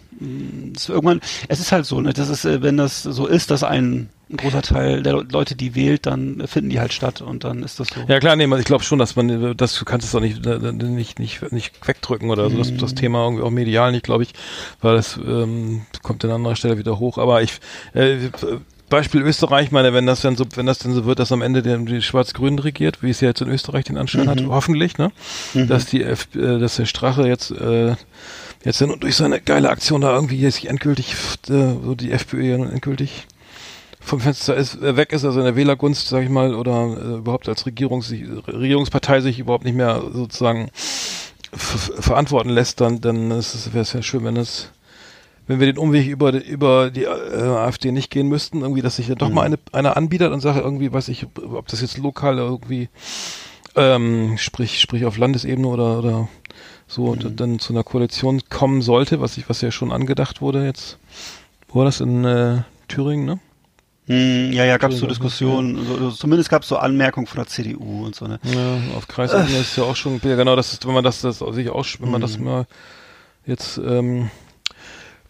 Es irgendwann, es ist halt so, ne, das ist, äh, wenn das so ist, dass ein, ein großer Teil der Leute, die wählt, dann finden die halt statt und dann ist das so. Ja klar, nee, ich glaube schon, dass man, das du kannst es auch nicht, nicht, nicht, nicht wegdrücken oder so, das, das mhm. Thema irgendwie auch medial nicht, glaube ich, weil das ähm, kommt an anderer Stelle wieder hoch. Aber ich, äh, Beispiel Österreich, meine, wenn das dann so, wenn das denn so wird, dass am Ende die, die Schwarz-Grün regiert, wie es ja jetzt in Österreich den Anschein mhm. hat, hoffentlich, ne? Mhm. Dass die, F, äh, dass der Strache jetzt, äh, jetzt dann durch seine geile Aktion da irgendwie jetzt endgültig, äh, so die FPÖ ja nun endgültig vom Fenster ist, äh, weg ist, also in der Wählergunst, sag ich mal, oder äh, überhaupt als Regierungs Regierungspartei sich überhaupt nicht mehr sozusagen verantworten lässt, dann, dann wäre es ja schön, wenn es wenn wir den Umweg über, über die äh, AfD nicht gehen müssten, irgendwie, dass sich ja doch mhm. mal eine, einer anbietet und sage irgendwie, weiß ich, ob das jetzt lokal irgendwie, ähm, sprich, sprich auf Landesebene oder, oder so, mhm. dann zu einer Koalition kommen sollte, was ich, was ja schon angedacht wurde jetzt. Wo war das in äh, Thüringen, ne? Hm, ja, ja, gab es so Diskussionen, ja. so, zumindest gab es so Anmerkungen von der CDU und so, ne? Ja, auf Kreisebene äh. ist ja auch schon, ja genau, das ist, wenn man das, das sich auch, wenn man das hm. mal jetzt ähm,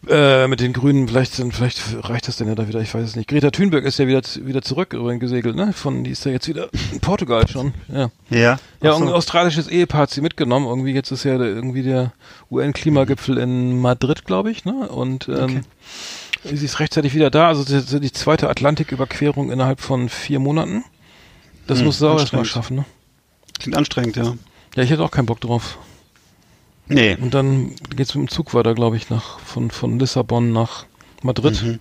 äh, mit den Grünen, vielleicht vielleicht reicht das denn ja da wieder, ich weiß es nicht. Greta Thunberg ist ja wieder, wieder zurück übrigens gesegelt, ne? Von, die ist ja jetzt wieder in Portugal schon, ja. Ja. Ja, so. ein australisches Ehepaar hat sie mitgenommen. Irgendwie jetzt ist ja der, irgendwie der UN-Klimagipfel in Madrid, glaube ich, ne? Und ähm, okay. sie ist rechtzeitig wieder da. Also die, die zweite Atlantiküberquerung innerhalb von vier Monaten. Das hm, muss sie auch erstmal schaffen, ne? Klingt anstrengend, ja. Ja, ich hätte auch keinen Bock drauf. Nee. Und dann geht's mit dem Zug weiter, glaube ich, nach von, von Lissabon nach Madrid. Mhm.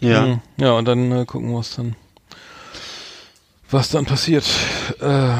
Ja. Mhm. Ja, und dann äh, gucken wir, was dann was dann passiert. Äh,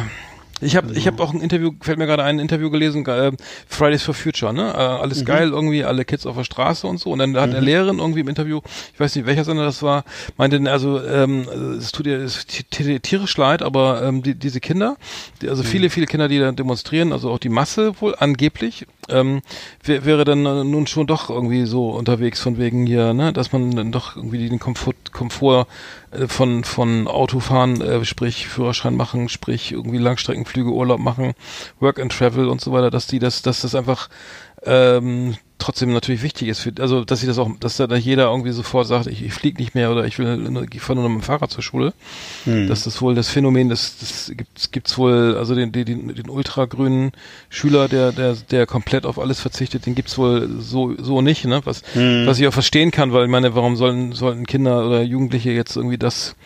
ich habe ich habe auch ein Interview, fällt mir gerade ein Interview gelesen, äh, Fridays for Future, ne? Äh, alles mhm. geil, irgendwie alle Kids auf der Straße und so. Und dann hat mhm. eine Lehrerin irgendwie im Interview, ich weiß nicht welcher Sender das war, meinte, also ähm, es tut ihr es tierisch leid, aber ähm, die, diese Kinder, die, also mhm. viele, viele Kinder, die da demonstrieren, also auch die Masse wohl angeblich, ähm, wäre dann nun schon doch irgendwie so unterwegs von wegen hier, ne, dass man dann doch irgendwie den Komfort, Komfort äh, von, von Autofahren, äh, sprich Führerschein machen, sprich irgendwie Langstreckenflüge, Urlaub machen, Work and Travel und so weiter, dass die das, dass das einfach ähm, trotzdem natürlich wichtig ist, für, also dass sie das auch, dass da jeder irgendwie sofort sagt, ich, ich fliege nicht mehr oder ich will, ich fahre nur noch mit dem Fahrrad zur Schule. Hm. Dass das wohl das Phänomen, das, das gibt gibt's wohl, also den, den, den ultragrünen Schüler, der, der, der komplett auf alles verzichtet, den gibt's wohl so, so nicht, ne? Was, hm. was ich auch verstehen kann, weil ich meine, warum sollen, sollten Kinder oder Jugendliche jetzt irgendwie das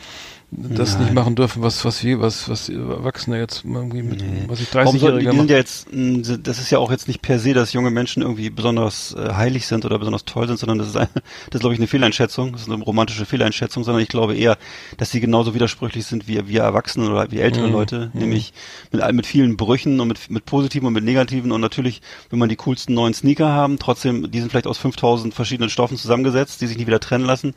das Nein. nicht machen dürfen, was was wir, was was Erwachsene jetzt irgendwie mit nee. was ich 30-Jährige machen. Ja jetzt, das ist ja auch jetzt nicht per se, dass junge Menschen irgendwie besonders äh, heilig sind oder besonders toll sind, sondern das ist, ein, [LAUGHS] das ist glaube ich eine Fehleinschätzung, das ist eine romantische Fehleinschätzung, sondern ich glaube eher, dass sie genauso widersprüchlich sind wie wir Erwachsene oder wie ältere mhm. Leute, mhm. nämlich mit mit vielen Brüchen und mit mit positiven und mit negativen und natürlich, wenn man die coolsten neuen Sneaker haben, trotzdem, die sind vielleicht aus 5000 verschiedenen Stoffen zusammengesetzt, die sich nicht wieder trennen lassen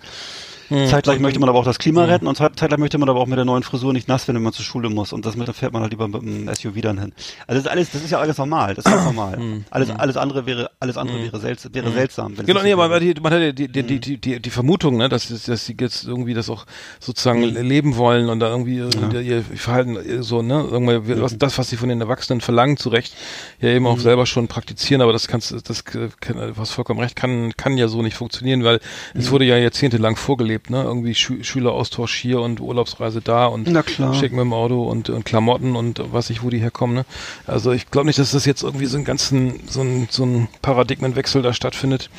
hm. Zeitgleich möchte man aber auch das Klima hm. retten und zeitgleich möchte man aber auch mit der neuen Frisur nicht nass werden, wenn man zur Schule muss. Und das mit, fährt man halt lieber mit dem SUV dann hin. Also das ist alles, das ist ja alles normal. Das ist ganz normal. Hm. Alles, hm. alles andere wäre, alles andere hm. wäre, selts wäre hm. seltsam. genau, nee, aber die, man hat ja die, die, die, die, die, Vermutung, ne, dass, dass sie jetzt irgendwie das auch sozusagen leben wollen und da irgendwie ja. ihr Verhalten so, ne, sagen wir, was, das, was sie von den Erwachsenen verlangen, zu Recht, ja eben auch selber schon praktizieren, aber das kannst, das, kann, was vollkommen recht, kann, kann ja so nicht funktionieren, weil es wurde ja jahrzehntelang vorgelebt, ne, irgendwie Schü Schüleraustausch hier und Urlaubsreise da und schick mit dem Auto und, und Klamotten und was ich, wo die herkommen. Ne? Also ich glaube nicht, dass das jetzt irgendwie so ein ganzen, so ein, so ein Paradigmenwechsel da stattfindet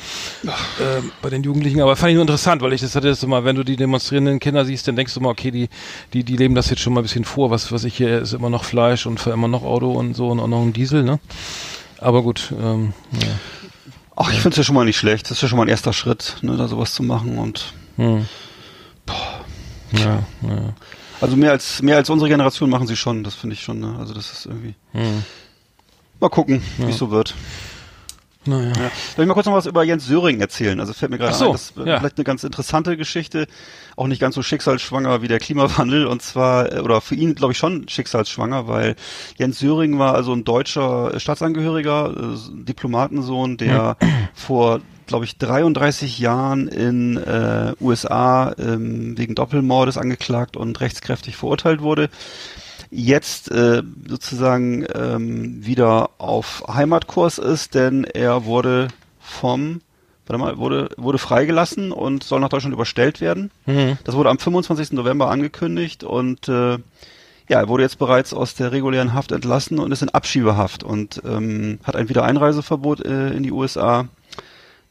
äh, bei den Jugendlichen. Aber fand ich nur interessant, weil ich das hatte das immer, wenn du die demonstrierenden Kinder siehst, dann denkst du mal, okay, die, die, die leben das jetzt schon mal ein bisschen vor. Was, was ich hier ist immer noch Fleisch und immer noch Auto und so und auch noch ein Diesel, ne? Aber gut, ähm, ja. Ach, ich finde es ja schon mal nicht schlecht. Das ist ja schon mal ein erster Schritt, ne, da sowas zu machen und hm. Ja, ja. Also mehr als mehr als unsere Generation machen sie schon, das finde ich schon. Ne? Also das ist irgendwie. Mhm. Mal gucken, ja. wie es so wird. Naja. Ja. Darf ich mal kurz noch was über Jens Söring erzählen? Also fällt mir gerade so, ein, das ist ja. vielleicht eine ganz interessante Geschichte, auch nicht ganz so schicksalsschwanger wie der Klimawandel und zwar, äh, oder für ihn glaube ich schon schicksalsschwanger, weil Jens Söring war also ein deutscher Staatsangehöriger, äh, Diplomatensohn, der vor glaube ich, 33 Jahren in äh, USA ähm, wegen Doppelmordes angeklagt und rechtskräftig verurteilt wurde. Jetzt äh, sozusagen ähm, wieder auf Heimatkurs ist, denn er wurde vom warte mal, wurde, wurde freigelassen und soll nach Deutschland überstellt werden. Mhm. Das wurde am 25. November angekündigt und äh, ja, er wurde jetzt bereits aus der regulären Haft entlassen und ist in Abschiebehaft und ähm, hat ein Wiedereinreiseverbot äh, in die USA.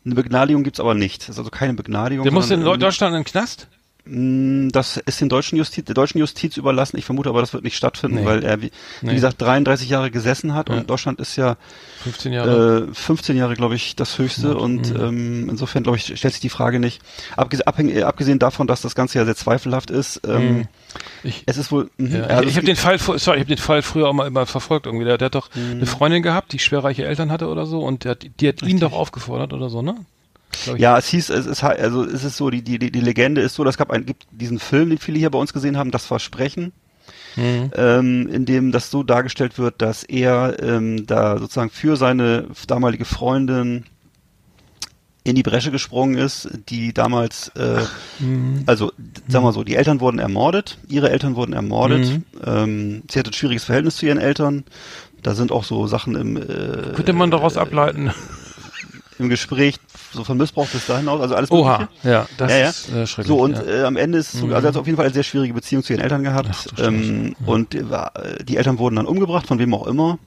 Eine Begnadigung gibt's aber nicht. Das ist also keine Begnadigung. Der muss in Deutschland in den Knast? Mm, das ist den deutschen Justiz, der deutschen Justiz überlassen. Ich vermute aber, das wird nicht stattfinden, nee. weil er, wie, nee. wie, gesagt, 33 Jahre gesessen hat ja. und Deutschland ist ja 15 Jahre, äh, 15 Jahre, glaube ich, das höchste. Ja. Und mhm. ähm, insofern, glaube ich, stellt sich die Frage nicht. Abgesehen, abhängig, äh, abgesehen davon, dass das Ganze ja sehr zweifelhaft ist. Ähm, mhm. ich, es ist wohl. Mh, ja, also ich habe den Fall, sorry, ich habe den Fall früher auch mal immer verfolgt irgendwie. Der, der hat doch mhm. eine Freundin gehabt, die schwerreiche Eltern hatte oder so, und der, die hat ihn doch aufgefordert oder so, ne? Ja, es hieß, es ist also es ist so, die, die, die Legende ist so, das gab ein, gibt diesen Film, den viele hier bei uns gesehen haben, das Versprechen. Mhm. Ähm, in dem das so dargestellt wird, dass er ähm, da sozusagen für seine damalige Freundin in die Bresche gesprungen ist, die damals, äh, mhm. also sagen wir so, die Eltern wurden ermordet, ihre Eltern wurden ermordet. Mhm. Ähm, sie hatte ein schwieriges Verhältnis zu ihren Eltern. Da sind auch so Sachen im. Äh, Könnte man daraus äh, ableiten? [LAUGHS] Im Gespräch so von Missbrauch bis dahin aus, also alles Oha, Mögliche. ja, das ja, ja. ist äh, schrecklich. So, und ja. äh, am Ende ist es so, also er hat auf jeden Fall eine sehr schwierige Beziehung zu ihren Eltern gehabt. Ach, ähm. Und äh, die Eltern wurden dann umgebracht, von wem auch immer.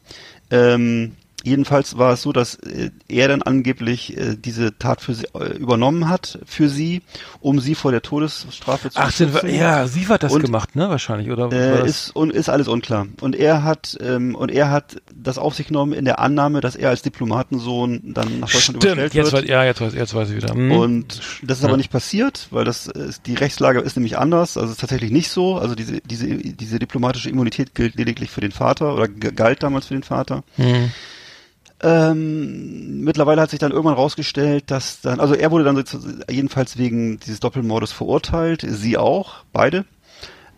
Ähm, Jedenfalls war es so, dass äh, er dann angeblich äh, diese Tat für sie äh, übernommen hat für sie, um sie vor der Todesstrafe zu Ach, schützen. ja, sie hat das und, gemacht, ne, wahrscheinlich, oder? Äh, ist und ist alles unklar. Und er hat ähm, und er hat das auf sich genommen in der Annahme, dass er als Diplomatensohn dann nach Deutschland Stimmt, überstellt jetzt wird. Weiß, ja, jetzt weiß, jetzt weiß ich wieder. Hm. Und das ist ja. aber nicht passiert, weil das ist, die Rechtslage ist nämlich anders. Also es ist tatsächlich nicht so. Also diese diese diese diplomatische Immunität gilt lediglich für den Vater oder galt damals für den Vater. Hm. Ähm, mittlerweile hat sich dann irgendwann rausgestellt, dass dann, also er wurde dann jedenfalls wegen dieses Doppelmordes verurteilt, sie auch, beide.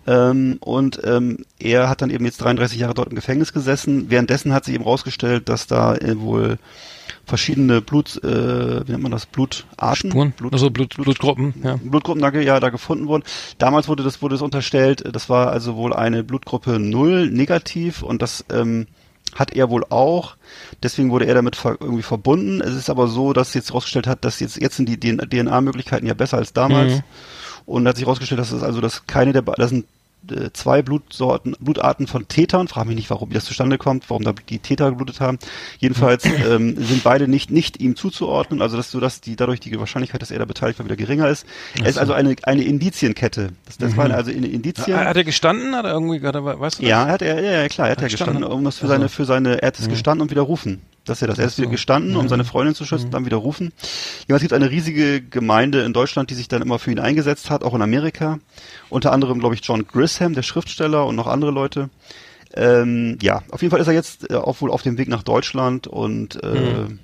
Ähm, und ähm, er hat dann eben jetzt 33 Jahre dort im Gefängnis gesessen. Währenddessen hat sich eben rausgestellt, dass da äh, wohl verschiedene Blut, äh, wie nennt man das, Blutarten? Spuren? Blut, also Blut, Blut, Blutgruppen, ja. Blutgruppen da, ja, da gefunden wurden. Damals wurde das, wurde es unterstellt, das war also wohl eine Blutgruppe null negativ und das ähm, hat er wohl auch. Deswegen wurde er damit ver irgendwie verbunden. Es ist aber so, dass jetzt herausgestellt hat, dass jetzt, jetzt sind die DNA-Möglichkeiten ja besser als damals. Mhm. Und hat sich herausgestellt, dass es also, dass keine der, das sind äh, zwei Blutsorten, Blutarten von Tätern. Frage mich nicht, warum das zustande kommt, warum da die Täter geblutet haben. Jedenfalls [LAUGHS] ähm, sind beide nicht nicht ihm zuzuordnen, also dass so dass die dadurch die Wahrscheinlichkeit, dass er da beteiligt war, wieder geringer ist. Es ist also eine eine Indizienkette. Das, das mhm. waren also eine Indizien. Hat er gestanden? Hat er irgendwie gerade, weißt du? Das? Ja, hat er, ja, klar, er hat, hat er gestanden, um das für seine für seine, er hat es mhm. gestanden und widerrufen dass er das erst wieder gestanden, um seine Freundin zu schützen, mhm. dann wieder rufen. es gibt eine riesige Gemeinde in Deutschland, die sich dann immer für ihn eingesetzt hat, auch in Amerika. Unter anderem, glaube ich, John Grisham, der Schriftsteller und noch andere Leute. Ähm, ja, auf jeden Fall ist er jetzt äh, auch wohl auf dem Weg nach Deutschland und äh, mhm.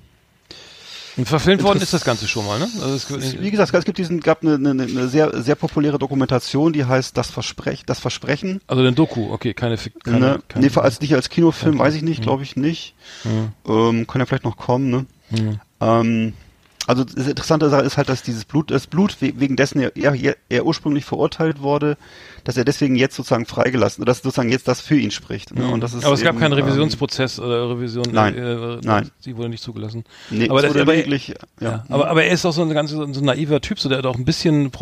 Und verfilmt worden ist das Ganze schon mal, ne? Also es, wie gesagt, es gibt diesen, gab eine, eine, eine sehr, sehr populäre Dokumentation, die heißt Das Versprech, das Versprechen. Also den Doku, okay, keine, keine, ne, keine nee, als nicht als Kinofilm, weiß ich nicht, mhm. glaube ich nicht. Mhm. Ähm, kann ja vielleicht noch kommen, ne? Mhm. Ähm, also das Interessante ist halt, dass dieses Blut, das Blut, wegen dessen er, er, er ursprünglich verurteilt wurde, dass er deswegen jetzt sozusagen freigelassen, dass sozusagen jetzt das für ihn spricht. Ne? Und das ist aber es gab keinen ähm, Revisionsprozess oder Revision. Nein, äh, nein. Sie wurde nicht zugelassen. Nee, aber, das, aber, wirklich, ja. ja. aber, aber er ist auch so ein ganz so ein naiver Typ, so der auch ein bisschen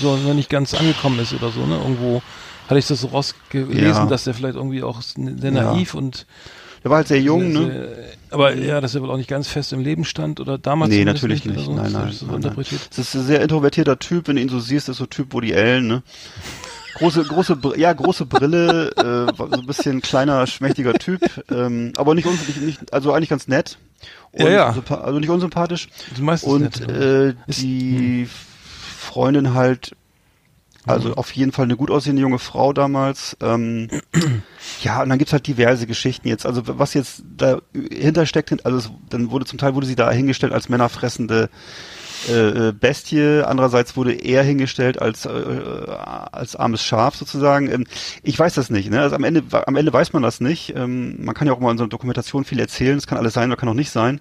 so, so nicht ganz angekommen ist oder so. Ne? Irgendwo hatte ich das so rausgelesen, ja. dass er vielleicht irgendwie auch sehr naiv ja. und der war halt sehr jung, sehr, ne? aber ja, dass er wohl auch nicht ganz fest im Leben stand oder damals Nee, natürlich nicht. So, nein, nein, so nein, nein. Das ist ein sehr introvertierter Typ, wenn du ihn so siehst, ist so Typ Woody Allen, ne? große, große, ja, große Brille, äh, so ein bisschen kleiner, schmächtiger Typ, ähm, aber nicht, nicht, nicht, also eigentlich ganz nett. ja, ja. Also nicht unsympathisch. Und nett, äh, die Freundin halt also auf jeden Fall eine gut aussehende junge Frau damals. Ähm, [CLEARS THROAT] ja, und dann gibt's halt diverse Geschichten jetzt. Also was jetzt dahinter steckt, also es, dann wurde zum Teil wurde sie da hingestellt als männerfressende äh, äh Bestie. Andererseits wurde er hingestellt als äh, als armes Schaf sozusagen. Ähm, ich weiß das nicht. Ne? Also am Ende am Ende weiß man das nicht. Ähm, man kann ja auch mal in so einer Dokumentation viel erzählen. Es kann alles sein oder kann auch nicht sein.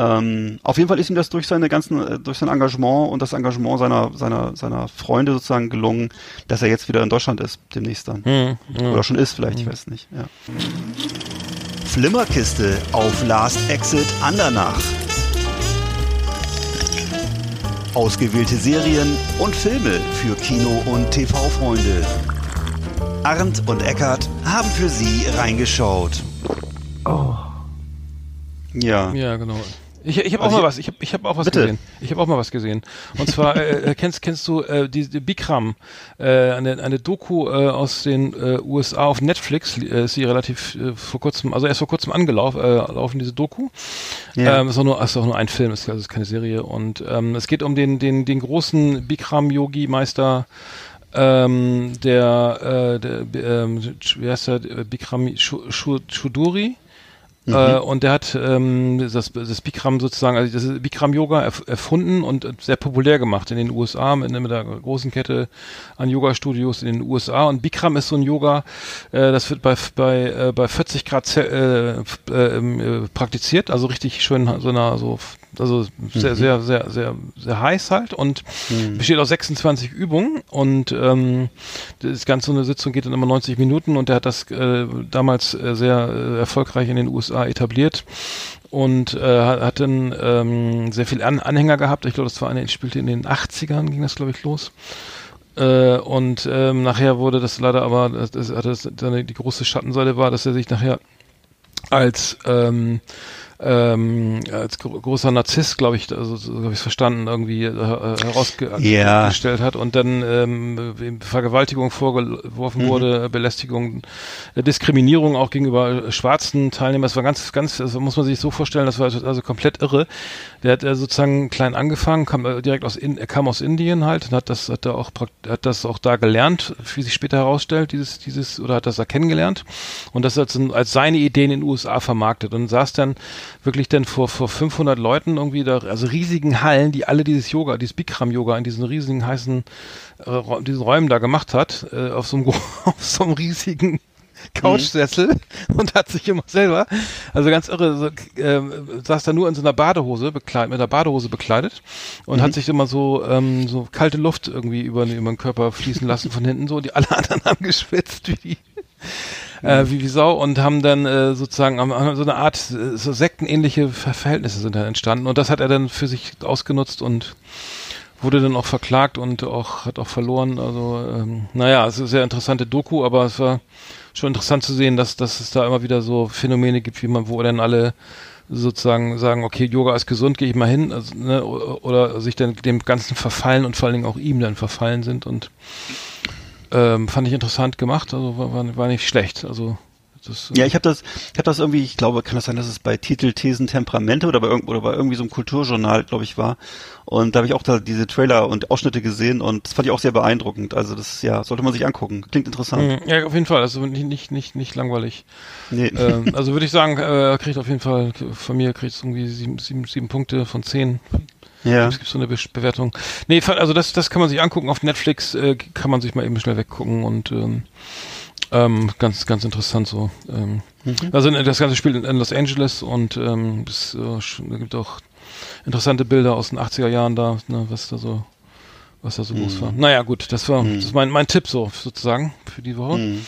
Ähm, auf jeden Fall ist ihm das durch seine ganzen, äh, durch sein Engagement und das Engagement seiner, seiner, seiner Freunde sozusagen gelungen, dass er jetzt wieder in Deutschland ist, demnächst dann. Mhm, mh. Oder schon ist vielleicht, mhm. ich weiß nicht, ja. Flimmerkiste auf Last Exit Andernach. Ausgewählte Serien und Filme für Kino- und TV-Freunde. Arndt und Eckart haben für Sie reingeschaut. Oh. Ja. Ja, genau. Ich, ich habe auch Also mal ich- was, ich habe ich hab auch was Bitte. gesehen. Ich habe auch mal was gesehen. Und zwar äh, äh, kennst kennst du äh, die, die Bikram, äh, eine eine Doku äh, aus den äh, USA auf Netflix, äh, ist sie relativ äh, vor kurzem, also erst vor kurzem angelaufen, äh, laufen diese Doku. Ja. Ähm, ist auch nur ist auch nur ein Film, ist also ist keine Serie und ähm, es geht um den den den großen Bikram Yogi Meister ähm, der, äh, der ähm, wie heißt der, Bikram Shu- Shu- Shuduri. Äh, und der hat ähm, das, das Bikram sozusagen, also das Bikram Yoga erf erfunden und äh, sehr populär gemacht in den USA mit, mit der großen Kette an Yoga-Studios in den USA. Und Bikram ist so ein Yoga, äh, das wird bei bei äh, bei 40 Grad äh, äh, ähm, äh, praktiziert, also richtig schön so einer so also sehr sehr sehr sehr sehr heiß halt und besteht aus 26 Übungen und ähm, das ganze so eine Sitzung geht dann immer 90 Minuten und der hat das äh, damals äh, sehr äh, erfolgreich in den USA etabliert und äh, hat, dann ähm, sehr viel An Anhänger gehabt. Ich glaube, das war eine, spielte in den 80ern, ging das glaube ich los. Äh, und ähm, nachher wurde das leider aber, das, das, das, die große Schattenseite war, dass er sich nachher als ähm, ähm, als gro großer Narzisst, glaube ich, also so habe ich es verstanden, irgendwie äh, herausgestellt Ja. hat und dann ähm, Vergewaltigung vorgeworfen Mhm. wurde, Belästigung, äh, Diskriminierung auch gegenüber äh, schwarzen Teilnehmern. Das war ganz, ganz, also muss man sich so vorstellen, das war also, also komplett irre. Der hat äh, sozusagen klein angefangen, kam äh, direkt aus in, er kam aus Indien halt und hat das hat er auch hat das auch da gelernt, wie sich später herausstellt, dieses dieses oder hat das da kennengelernt und das als, als seine Ideen in den USA vermarktet und saß dann wirklich dann vor vor 500 Leuten irgendwie da also riesigen Hallen, die alle dieses Yoga, dieses Bikram Yoga in diesen riesigen heißen äh, diesen Räumen da gemacht hat, äh, auf so einem [LAUGHS] auf so einem riesigen Couchsessel [LAUGHS] und hat sich immer selber, also ganz irre, so, ähm, saß da nur in so einer Badehose, bekleidet, mit einer Badehose bekleidet und hat sich immer so, ähm, so kalte Luft irgendwie über, über den Körper fließen lassen von hinten so, die alle [LAUGHS] anderen haben geschwitzt wie die, äh, wie, wie Sau und haben dann äh, sozusagen haben, so eine Art, äh, so sektenähnliche Ver Verhältnisse sind da entstanden und das hat er dann für sich ausgenutzt und wurde dann auch verklagt und auch hat auch verloren. Also ähm, naja, es ist eine sehr interessante Doku, aber es war schon interessant zu sehen, dass, dass es da immer wieder so Phänomene gibt, wie man, wo dann alle sozusagen sagen, okay, Yoga ist gesund, gehe ich mal hin, also, ne, oder sich dann dem Ganzen verfallen und vor allen Dingen auch ihm dann verfallen sind und ähm, fand ich interessant gemacht, also war, war, nicht schlecht. Also das, Ja, ich habe das, ich habe das irgendwie, ich glaube, kann das sein, dass es bei Titel, Thesen, Temperamente oder bei, irgend, oder bei irgendwie so einem Kulturjournal, glaube ich, war. Und da habe ich auch da diese Trailer und Ausschnitte gesehen und das fand ich auch sehr beeindruckend. Also das, ja, sollte man sich angucken. Klingt interessant. Mhm, ja, auf jeden Fall, also nicht, nicht, nicht, nicht langweilig. Nee. ähm, [LAUGHS] also würde ich sagen, äh, kriegt auf jeden Fall, von mir kriegt es irgendwie sieben, sieben, sieben Punkte von zehn. ja. Es gibt so eine Be Bewertung. Nee, also das, das kann man sich angucken. Auf Netflix äh, kann man sich mal eben schnell weggucken und ähm, ähm, ganz, ganz interessant so. Ähm, Also äh, das ganze spielt in, Los Angeles und ähm, es äh, gibt auch interessante Bilder aus den 80er Jahren da, ne, was da so was da so los war. Naja, gut, das war das ist mein, mein Tipp so sozusagen für die Woche. Mhm.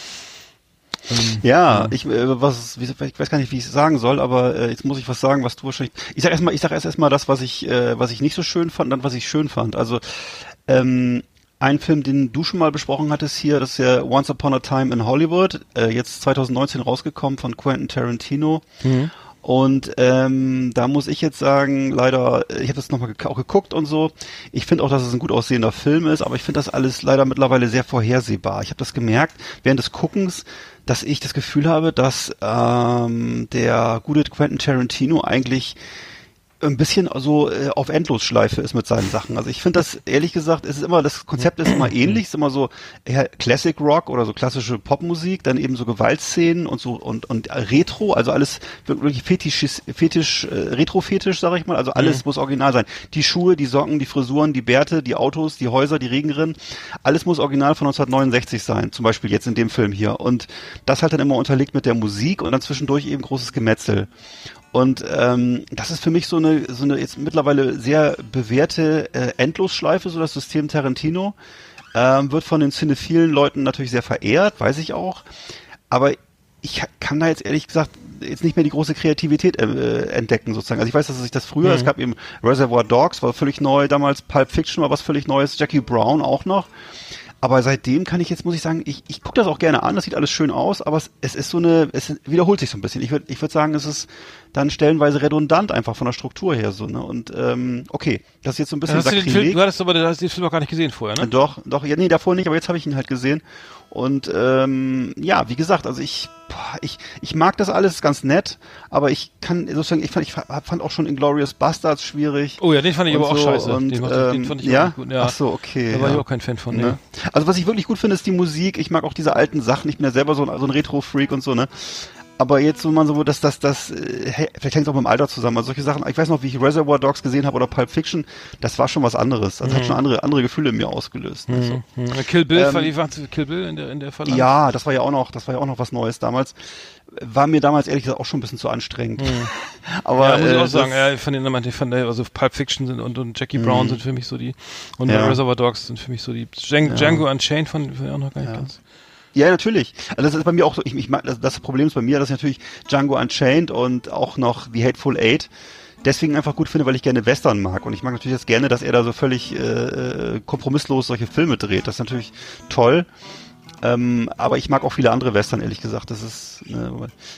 Ähm, Ja, ich äh, was ich weiß gar nicht, wie ich es sagen soll, aber äh, jetzt muss ich was sagen, was du wahrscheinlich. Ich sag erstmal, ich sag erst erstmal das, was ich äh, was ich nicht so schön fand, dann was ich schön fand. Also ähm, ein Film, den du schon mal besprochen hattest hier, das ist ja Once Upon a Time in Hollywood, äh, jetzt 2019 rausgekommen von Quentin Tarantino. Und ähm, da muss ich jetzt sagen, leider, ich habe das nochmal ge auch geguckt und so. Ich finde auch, dass es ein gut aussehender Film ist, aber ich finde das alles leider mittlerweile sehr vorhersehbar. Ich habe das gemerkt während des Guckens, dass ich das Gefühl habe, dass ähm, der gute Quentin Tarantino eigentlich ein bisschen so äh, auf Endlosschleife ist mit seinen Sachen. Also ich finde das, ehrlich gesagt, es ist immer, das Konzept ist immer ähnlich, es ist immer so eher Classic Rock oder so klassische Popmusik, dann eben so Gewaltszenen und so und, und Retro, also alles wirklich fetisch, fetisch, äh, Retro-Fetisch, sage ich mal, also alles muss original sein. Die Schuhe, die Socken, die Frisuren, die Bärte, die Autos, die Häuser, die Regenrinnen, alles muss original von 1969 sein, zum Beispiel jetzt in dem Film hier. Und das halt dann immer unterlegt mit der Musik und dann zwischendurch eben großes Gemetzel. Und ähm, das ist für mich so eine, so eine jetzt mittlerweile sehr bewährte äh, Endlosschleife, so das System Tarantino. Ähm, wird von den cinephilen Leuten natürlich sehr verehrt, weiß ich auch. Aber ich kann da jetzt ehrlich gesagt jetzt nicht mehr die große Kreativität äh, entdecken sozusagen. Also ich weiß, dass sich das früher, mhm. es gab eben Reservoir Dogs, war völlig neu, damals Pulp Fiction war was völlig Neues, Jackie Brown auch noch. Aber seitdem kann ich jetzt, muss ich sagen, ich, ich gucke das auch gerne an, das sieht alles schön aus, aber es, es ist so eine, es wiederholt sich so ein bisschen. Ich würde ich würd sagen, es ist dann stellenweise redundant einfach von der Struktur her so. Ne? Und ähm, okay, das ist jetzt so ein bisschen hast du, den Film, du hattest aber du hast den Film auch gar nicht gesehen vorher, ne? Doch, doch, ja, nee, davor nicht, aber jetzt habe ich ihn halt gesehen. Und ähm, ja, wie gesagt, also ich, ich, ich mag das alles ganz nett, aber ich kann sozusagen, ich fand, ich fand auch schon Inglorious Bastards schwierig. Oh ja, den fand ich aber so, auch scheiße. Und, den, ähm, den fand ich ja? auch gut. Ja. Ach so, okay. Da war ja. ich auch kein Fan von. Ne? Ne? Also was ich wirklich gut finde, ist die Musik. Ich mag auch diese alten Sachen. Ich bin ja selber so ein, so ein Retro-Freak und so, ne? Aber jetzt, wo man so, dass das, das, äh, vielleicht hängt es auch mit dem Alter zusammen. Also solche Sachen, ich weiß noch, wie ich Reservoir Dogs gesehen habe oder Pulp Fiction, das war schon was anderes. Also Mhm. hat schon andere, andere Gefühle in mir ausgelöst. Mhm. Mhm. Kill Bill, Ähm, du Kill Bill in der, in der Verlag. Ja, das war ja auch noch, das war ja auch noch was Neues damals. War mir damals ehrlich gesagt auch schon ein bisschen zu anstrengend. [LAUGHS] Aber ja, muss ich äh, auch sagen, ja, ich fand den ich fand, also Pulp Fiction sind und, und Jackie Brown sind für mich so die, und Ja. Reservoir Dogs sind für mich so die, Django, Django Unchained fand ich auch noch gar nicht Ja. ganz. Ja, natürlich. Also das ist bei mir auch so, ich, ich das, das Problem ist bei mir, dass ich natürlich Django Unchained und auch noch The Hateful Eight deswegen einfach gut finde, weil ich gerne Western mag. Und ich mag natürlich jetzt gerne, dass er da so völlig äh, äh, kompromisslos solche Filme dreht. Das ist natürlich toll. Ähm, aber ich mag auch viele andere Western, ehrlich gesagt. Das ist äh,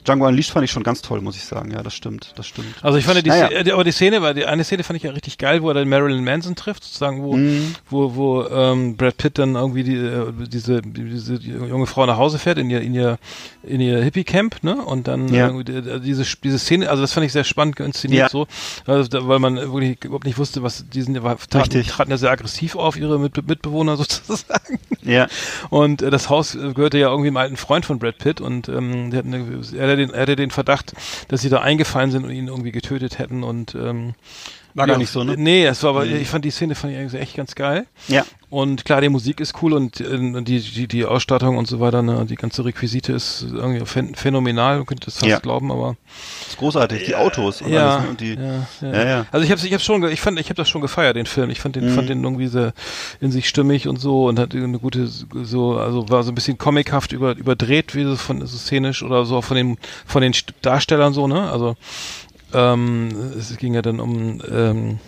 Django Unleashed fand ich schon ganz toll, muss ich sagen. Ja, das stimmt, das stimmt. Also ich fand die, Naja. Szene, aber die Szene war, die eine Szene fand ich ja richtig geil, wo er dann Marilyn Manson trifft, sozusagen, wo, Mhm. wo, wo ähm, Brad Pitt dann irgendwie die, äh, diese, diese junge Frau nach Hause fährt in ihr, in ihr, in ihr Hippie-Camp, ne? Und dann Ja. die- die- diese, diese Szene, also das fand ich sehr spannend inszeniert Ja. so, weil man wirklich überhaupt nicht wusste, was war, traten, Richtig. traten ja sehr aggressiv auf ihre Mit Mitbewohner [LAUGHS] sozusagen. Ja, Und äh, das Haus gehörte ja irgendwie einem alten Freund von Brad Pitt und ähm, eine, er, hatte den, er hatte den Verdacht, dass sie da eingefallen sind und ihn irgendwie getötet hätten und ähm, War gar ja, nicht so, ne? Nee, es war aber, ich fand die Szene fand ich eigentlich echt ganz geil. ja. Und klar, die Musik ist cool und, äh, und die, die, die Ausstattung und so weiter, ne, die ganze Requisite ist irgendwie phän- phänomenal, man könnte das fast Ja. glauben, aber Das ist großartig. Die Autos und ja, alles. Ne? Und die, ja, ja. Ja, ja. Also ich habe ich hab's schon, ge- ich fand, ich habe das schon gefeiert, den Film. Ich fand den, Mhm. fand den irgendwie sehr in sich stimmig und so und hat eine gute, so, also war so ein bisschen comichaft über, überdreht, wie so von so szenisch oder so von den, von den St- Darstellern so, ne? Also ähm, es ging ja dann um ähm,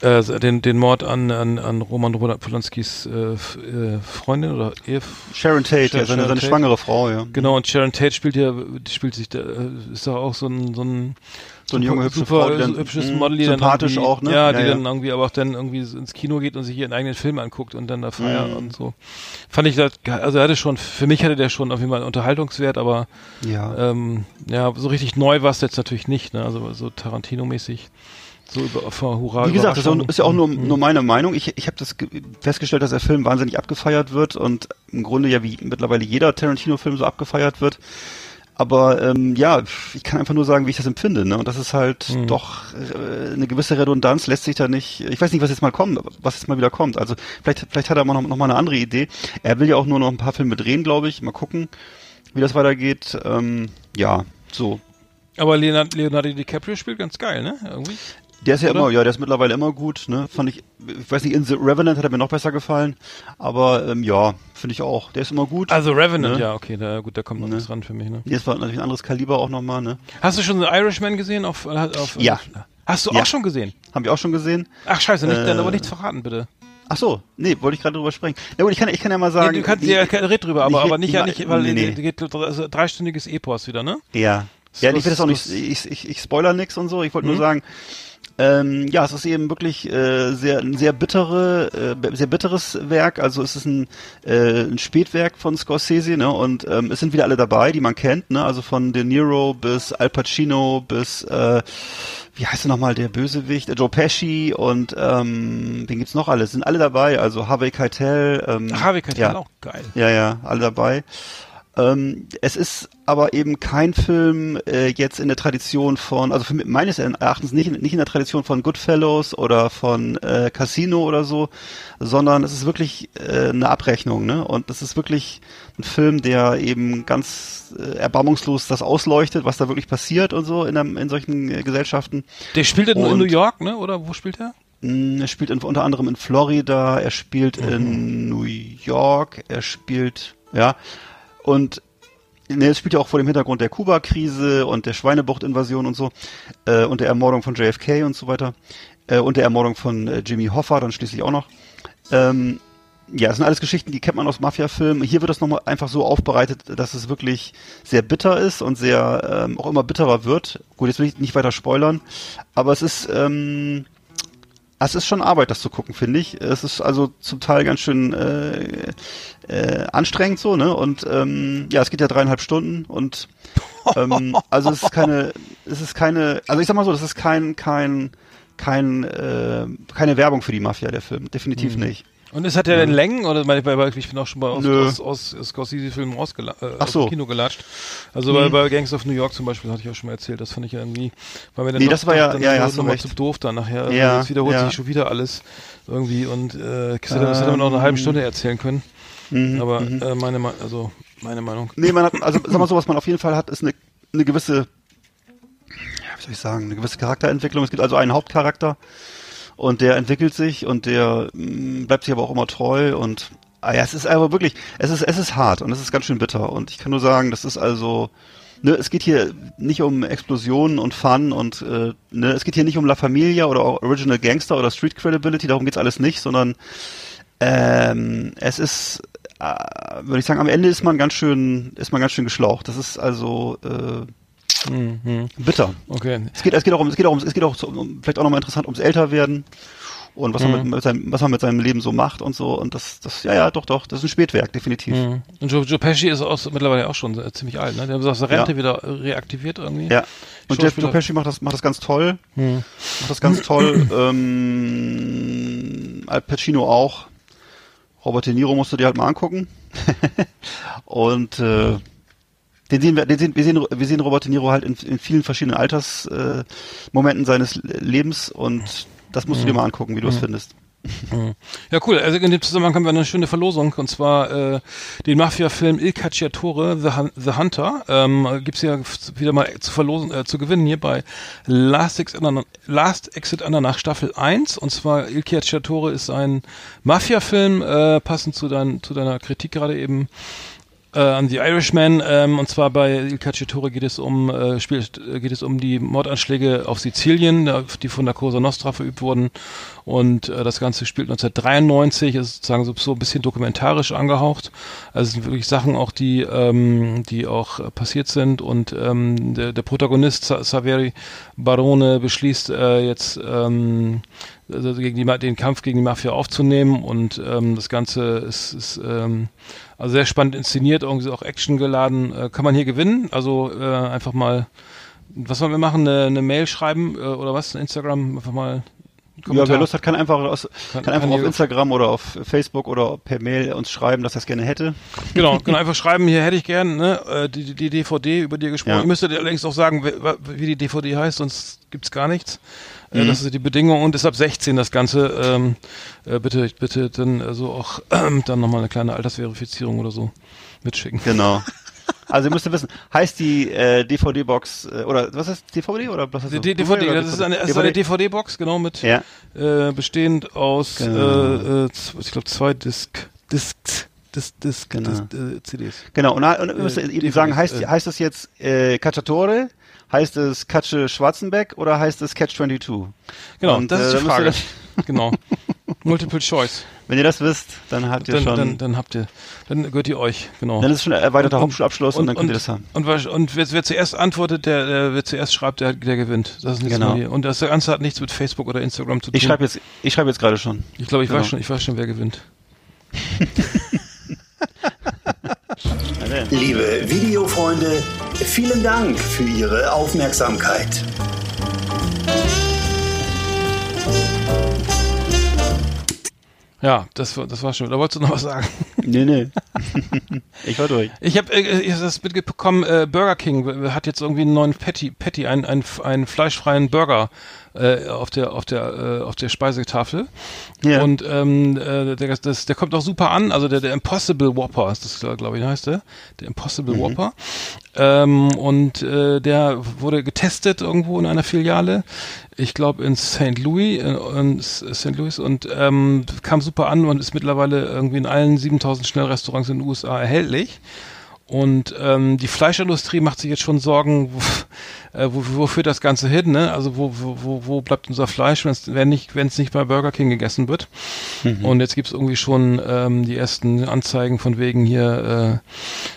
äh, den, den Mord an, an, an Roman Polanskis äh, äh, Freundin oder Ehe. Sharon Tate, ja, Sharon seine, seine Tate. schwangere Frau, ja. Genau, und Sharon Tate spielt ja, spielt sich, da, äh, ist doch auch so ein, so ein So eine junge, hübsche super, Frau, die dann- hübsches Model, die dann sympathisch irgendwie- auch, ne? Ja, Ja, die ja. dann irgendwie aber auch dann irgendwie ins Kino geht und sich ihren eigenen Film anguckt und dann da feiert Mhm. und so. Fand ich das, also er hatte schon, für mich hatte der schon auf jeden Fall einen Unterhaltungswert, aber Ja. ähm, ja, so richtig neu war es jetzt natürlich nicht, ne? Also so Tarantino-mäßig. So über, vor Hurra. Wie gesagt, das ist, ja auch nur, Mhm. nur meine Meinung. Ich, ich habe das ge- festgestellt, dass der Film wahnsinnig abgefeiert wird und im Grunde ja wie mittlerweile jeder Tarantino-Film so abgefeiert wird. Aber ähm, ja, ich kann einfach nur sagen, wie ich das empfinde. Ne? Und das ist halt Mhm. doch äh, eine gewisse Redundanz, lässt sich da nicht. Ich weiß nicht, was jetzt mal kommt, was jetzt mal wieder kommt. Also vielleicht, vielleicht hat er mal noch, noch mal eine andere Idee. Er will ja auch nur noch ein paar Filme drehen, glaube ich. Mal gucken, wie das weitergeht. Ähm, ja, so. Aber Leonardo, Leonardo DiCaprio spielt ganz geil, ne? Irgendwie. Der ist ja Oder? immer, ja, der ist mittlerweile immer gut, ne? Fand ich, ich weiß nicht, in The Revenant hat er mir noch besser gefallen, aber ähm, ja, finde ich auch. Der ist immer gut. Also Revenant, Ne? ja, okay, da, gut, da kommt noch Ne? was ran für mich, ne? Jetzt war natürlich ein anderes Kaliber auch nochmal, ne? Hast du schon The Irishman gesehen? Auf, auf, Ja. Hast du Ja. auch schon gesehen? Haben wir auch schon gesehen. Ach scheiße, nicht, dann Äh, aber nichts verraten, bitte. Ach so, nee, wollte ich gerade drüber sprechen. Na gut, ich kann, ich kann ja mal sagen. nee, du kannst ja red drüber, aber, ich- aber nicht, ich ja, nicht weil nee, nee. nee. geht also dreistündiges Epos wieder, ne? Ja. Ja, ich will das auch das- nicht, ich, ich, ich spoiler nix und so. Ich wollte nur Mhm. sagen, ähm, ja, es ist eben wirklich äh, sehr, ein sehr bittere, äh, sehr bitteres Werk. Also es ist ein, äh, ein Spätwerk von Scorsese, ne? Und ähm, es sind wieder alle dabei, die man kennt, ne? Also von De Niro bis Al Pacino bis äh, wie heißt er nochmal, der Bösewicht, Joe Pesci und ähm, wen gibt's noch alles? Sind alle dabei, also Harvey Keitel, ähm, Harvey Keitel ja. auch geil. ja, ja, alle dabei. Ähm, es ist aber eben kein Film äh, jetzt in der Tradition von, also für, meines Erachtens nicht, in- nicht in der Tradition von Goodfellows oder von äh, Casino oder so, sondern es ist wirklich äh, eine Abrechnung, ne? Und es ist wirklich ein Film, der eben ganz äh, erbarmungslos das ausleuchtet, was da wirklich passiert und so in, einem, in solchen äh, Gesellschaften. Der spielt in Und- New York, ne? Oder wo spielt er? Mm, Er spielt in, unter anderem in Florida, er spielt in New York, er spielt, ja, und Ne, es spielt ja auch vor dem Hintergrund der Kuba-Krise und der Schweinebucht-Invasion und so äh, und der Ermordung von JFK und so weiter äh, und der Ermordung von äh, Jimmy Hoffa dann schließlich auch noch. Ähm, ja, das sind alles Geschichten, die kennt man aus Mafia-Filmen. Hier wird das nochmal einfach so aufbereitet, dass es wirklich sehr bitter ist und sehr ähm, auch immer bitterer wird. Gut, jetzt will ich nicht weiter spoilern, aber es ist ähm, es ist schon Arbeit, das zu gucken, finde ich. Es ist also zum Teil ganz schön äh, äh, anstrengend so, ne? Und ähm, ja, es geht ja dreieinhalb Stunden und ähm, [LAUGHS] also es ist keine, es ist keine, also ich sag mal so, das ist kein, kein, kein, äh, keine Werbung für die Mafia, der Film. Definitiv mhm. nicht. Und es hat ja denn Längen, oder ich bin auch schon bei aus, aus, aus, aus Scorsese-Filmen äh, aus so. dem Kino gelatscht. Also mhm. bei, bei Gangs of New York zum Beispiel, hatte ich auch schon mal erzählt, das fand ich ja irgendwie, weil mir dann nee, das war ja, ja, ja, hast recht. zu doof dann nachher. Also ja, jetzt wiederholt ja. sich schon wieder alles irgendwie und äh, das hätte man noch eine halbe Stunde erzählen können. Mhm, Aber mhm. äh, meine, also meine Meinung. Nee, man hat, also sag mal so, was man auf jeden Fall hat, ist eine, eine gewisse, ja, wie soll ich sagen, eine gewisse Charakterentwicklung. Es gibt also einen Hauptcharakter, und der entwickelt sich und der mh, mm, bleibt sich aber auch immer treu und ah ja, es ist aber wirklich, es ist, es ist hart und es ist ganz schön bitter und ich kann nur sagen, das ist also, ne, es geht hier nicht um Explosionen und Fun und äh, ne, es geht hier nicht um La Familia oder Original Gangster oder Street Credibility, darum geht's alles nicht, sondern ähm, es ist, äh, würde ich sagen, am Ende ist man ganz schön, ist man ganz schön geschlaucht. Das ist also äh, Mhm. Bitter. Okay. Es geht, es geht auch um, es geht auch um, es geht auch um, vielleicht auch nochmal interessant ums Älterwerden und was, mhm. man mit, mit seinem, was man mit seinem Leben so macht und so. Und das, das, ja, ja, doch, doch, das ist ein Spätwerk, definitiv. Mhm. Und Joe, Joe Pesci ist auch, mittlerweile auch schon ziemlich alt, ne? Der hat aus der Rente ja. wieder reaktiviert irgendwie. Ja. Und Jeff Joe Pesci macht das, macht das ganz toll. Mhm. Macht das ganz toll. [CLEARS THROAT] ähm, Al Pacino auch. Robert De Niro musst du dir halt mal angucken. [LAUGHS] und äh, den sehen wir, den sehen, wir sehen, wir sehen Robert De Niro halt in, in vielen verschiedenen Altersmomenten äh, seines Lebens und das musst du dir mhm. mal angucken, wie du es mhm. findest. Mhm. Ja, cool. Also in dem Zusammenhang haben wir eine schöne Verlosung und zwar äh, den Mafia-Film Il Cacciatore, The, Hun The Hunter. Ähm, gibt's ja wieder mal zu verlosen, äh, zu gewinnen hier bei Last Exit, Last Exit Andernach Staffel 1 und zwar Il Cacciatore ist ein Mafia-Film, äh, passend zu, dein, zu deiner Kritik gerade eben äh, an The Irishman ähm, und zwar bei Il Cacciatore geht es um äh, spielt, äh, geht es um die Mordanschläge auf Sizilien, die von der Cosa Nostra verübt wurden. Und äh, das Ganze spielt 1993, ist sozusagen so, so ein bisschen dokumentarisch angehaucht. Also es sind wirklich Sachen auch, die ähm, die auch passiert sind. Und ähm, der, der Protagonist Saveri Barone beschließt äh, jetzt ähm, also gegen die, den Kampf gegen die Mafia aufzunehmen. Und ähm, das Ganze ist, ist ähm, also sehr spannend inszeniert, irgendwie auch Action geladen. Äh, kann man hier gewinnen? Also äh, einfach mal, was wollen wir machen? Eine, eine Mail schreiben äh, oder was? Instagram einfach mal. Ja, wer Lust hat, kann einfach, aus, kann, kann einfach kann auf Instagram oder auf Facebook oder per Mail uns schreiben, dass er es gerne hätte. Genau, [LAUGHS] genau einfach schreiben, hier hätte ich gern ne, äh, die, die DVD, über die gesprochen. Ja. Ich müsste allerdings auch sagen, wie die DVD heißt, sonst gibt's gar nichts. Äh, mhm. Das ist die Bedingung und ist ab 16 das Ganze. Ähm, äh, bitte, bitte dann also auch ähm, [CLEARS THROAT] dann nochmal eine kleine Altersverifizierung oder so mitschicken. Genau. [LAUGHS] Also ihr müsst wissen, heißt die äh, DVD-Box äh, oder was heißt DVD oder was heißt das? DVD, das ist eine, DVD? eine DVD-Box, genau, mit ja. äh, bestehend aus genau. äh, äh, ich glaube zwei Disc Discs Dis, Disc, genau. Dis, äh, CDs. Genau, und, und ihr müsst äh, sagen, heißt, heißt das jetzt äh, Cacciatore heißt es Katsche Schwarzenbeck oder heißt es Catch 22? Genau, und, das ist die äh, Frage. [LAUGHS] genau. Multiple Choice. Wenn ihr das wisst, dann habt ihr dann, schon. Dann, dann habt ihr, dann gehört ihr euch, genau. Dann ist es schon ein erweiterter und, Hauptschulabschluss und, und, dann könnt ihr das haben. Und, und, und wer, wer, zuerst antwortet, der, der wer zuerst schreibt, der, der gewinnt. Das ist nichts genau. Und das Ganze hat nichts mit Facebook oder Instagram zu tun. Ich schreibe jetzt, ich schreibe jetzt gerade schon. Ich glaube, ich genau. weiß schon, ich weiß schon, wer gewinnt. [LAUGHS] Liebe Videofreunde, vielen Dank für Ihre Aufmerksamkeit. Ja, das, das war schon. Da wolltest du noch was sagen? [LAUGHS] Nee, nee. ich war durch. Ich habe äh, das mitbekommen, äh, Burger King hat jetzt irgendwie einen neuen Patty, Patty einen, einen, einen fleischfreien Burger äh, auf der auf der äh, auf der Speisetafel. Ja. Und ähm, äh, der, das, der kommt auch super an. Also der, der Impossible Whopper ist das, glaube ich, heißt der. Der Impossible mhm. Whopper. Ähm, und äh, der wurde getestet irgendwo in einer Filiale. Ich glaube in St. Louis, in, in St. Louis und ähm, kam super an und ist mittlerweile irgendwie in allen 7000 Schnellrestaurants in den USA erhältlich. Und ähm, die Fleischindustrie macht sich jetzt schon Sorgen, wo, äh, wo, wo führt das Ganze hin? Ne? Also wo, wo, wo bleibt unser Fleisch, wenn's, wenn nicht, wenn es nicht bei Burger King gegessen wird? Mhm. Und jetzt gibt's irgendwie schon ähm, die ersten Anzeigen von wegen hier,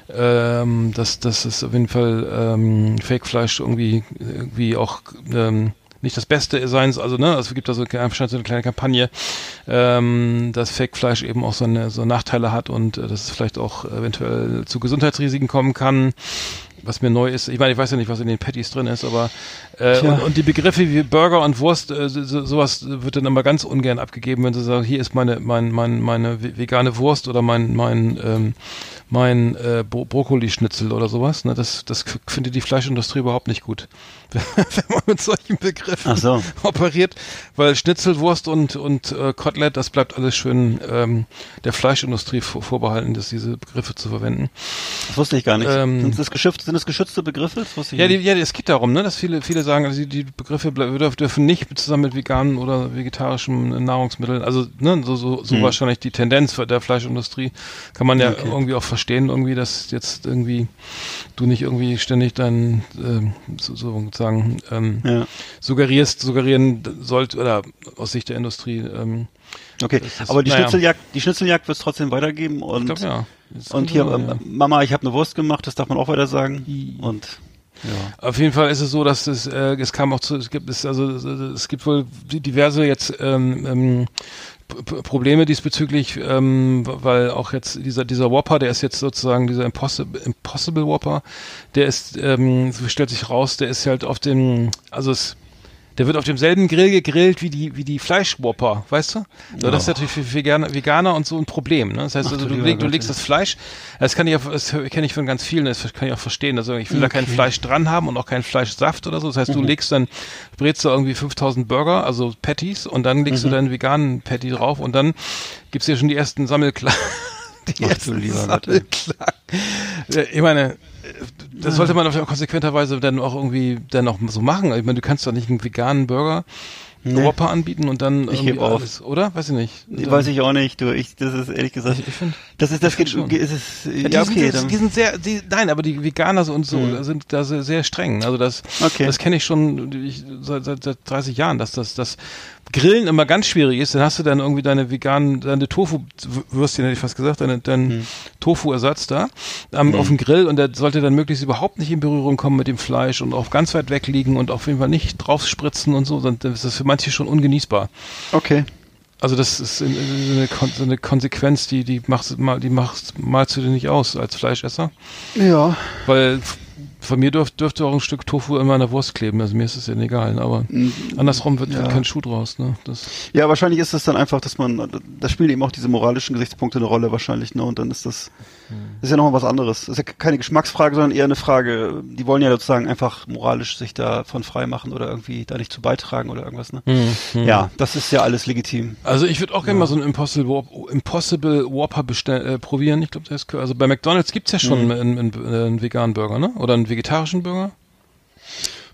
äh, ähm, dass dass es auf jeden Fall ähm, Fake-Fleisch irgendwie irgendwie auch ähm, nicht das Beste sein, also ne, es gibt da so, so eine kleine Kampagne, ähm, dass Fake-Fleisch eben auch so, eine, so Nachteile hat und äh, dass es vielleicht auch eventuell zu Gesundheitsrisiken kommen kann was mir neu ist. Ich meine, ich weiß ja nicht, was in den Patties drin ist, aber äh, und, und, die Begriffe wie Burger und Wurst, äh, so, sowas wird dann immer ganz ungern abgegeben, wenn sie sagen, hier ist meine mein, mein, meine vegane Wurst oder mein mein ähm, mein äh, Brokkoli-Schnitzel oder sowas. Ne? Das, das findet die Fleischindustrie überhaupt nicht gut, [LAUGHS] wenn man mit solchen Begriffen so. operiert, weil Schnitzelwurst und und äh, Kotelett, das bleibt alles schön ähm, der Fleischindustrie vor, vorbehalten, dass diese Begriffe zu verwenden. Das wusste ich gar nicht. Ähm, sind, das geschützt, sind das geschützte Begriffe? ja, die, ja, es geht darum, ne, dass viele viele sagen, also die, Begriffe dürfen nicht zusammen mit veganen oder vegetarischen Nahrungsmitteln, also ne, so so, so hm. wahrscheinlich die Tendenz der Fleischindustrie kann man ja okay. irgendwie auch verstehen irgendwie, dass jetzt irgendwie du nicht irgendwie ständig dein äh, so, sozusagen ähm, ja. suggerierst, suggerieren sollt oder aus Sicht der Industrie. Ähm, okay, ist, aber die naja. Schnitzeljagd, die Schnitzeljagd wird es trotzdem weitergeben und glaub, ja. und hier so, ja. Mama, ich habe eine Wurst gemacht, das darf man auch weiter sagen und ja. Auf jeden Fall ist es so, dass es, äh, es kam auch zu, es gibt es also es gibt wohl diverse jetzt ähm, ähm, Probleme diesbezüglich, ähm, weil auch jetzt dieser dieser Whopper, der ist jetzt sozusagen dieser Impossible, Impossible Whopper, der ist, ähm, stellt sich raus, der ist halt auf dem, also es der wird auf demselben Grill gegrillt wie die, wie die Fleischwhopper, weißt du? So, oh. Das ist natürlich für Veganer, Veganer und so ein Problem. Ne? Das heißt, Ach, also, du, leg, du legst das Fleisch, das kann ich auch, das kenne ich von ganz vielen, das kann ich auch verstehen. Also ich will okay. da kein Fleisch dran haben und auch keinen Fleischsaft oder so. Das heißt, mhm. du legst dann, brätst du irgendwie 5000 Burger, also Patties, und dann legst mhm. du deinen veganen Patty drauf und dann gibt's hier schon die ersten Sammelklagen. [LAUGHS] die Ach, ersten Sammelklagen. Ich meine, das sollte man auf konsequenterweise dann auch irgendwie dann auch so machen. Ich meine, du kannst doch nicht einen veganen Burger nee. Whopper anbieten und dann ich irgendwie alles, oder? Weiß ich nicht. Nee, weiß ich auch nicht. Du, ich, das ist ehrlich gesagt. Ich, ich find, das ist, das geht, schon. ist es, ja, ja okay. Sind, die sind sehr, die, nein, aber die Veganer und so mhm. sind da sehr, sehr streng. Also das, okay. das kenne ich schon ich, seit, seit, seit 30 Jahren, dass das, das Grillen immer ganz schwierig ist, dann hast du dann irgendwie deine veganen, deine Tofu-Würstchen, hätte ich fast gesagt, deine, dein hm. Tofu-Ersatz da ähm, hm. auf dem Grill und der sollte dann möglichst überhaupt nicht in Berührung kommen mit dem Fleisch und auch ganz weit weg liegen und auf jeden Fall nicht drauf spritzen und so, dann ist das für manche schon ungenießbar. Okay. Also das ist eine, eine Konsequenz, die die machst mal die machst malst du dir nicht aus als Fleischesser. Ja. Weil von mir dürf, dürfte auch ein Stück Tofu in meiner Wurst kleben, also mir ist es ja egal, aber mhm. andersrum wird, ja. kein Schuh draus. Ne? Das ja, wahrscheinlich ist es dann einfach, dass man, da spielen eben auch diese moralischen Gesichtspunkte eine Rolle wahrscheinlich, ne? Und dann ist das. Das ist ja nochmal was anderes. Das ist ja keine Geschmacksfrage, sondern eher eine Frage, die wollen ja sozusagen einfach moralisch sich davon frei machen oder irgendwie da nicht zu beitragen oder irgendwas, ne? Mhm. Ja, das ist ja alles legitim. Also ich würde auch gerne ja. mal so einen Impossible, Warp, Impossible Whopper bestell, äh, probieren. Ich glaube, das ist, also bei McDonalds gibt's ja schon mhm. einen, einen, einen veganen Burger, ne? Oder einen vegetarischen Burger?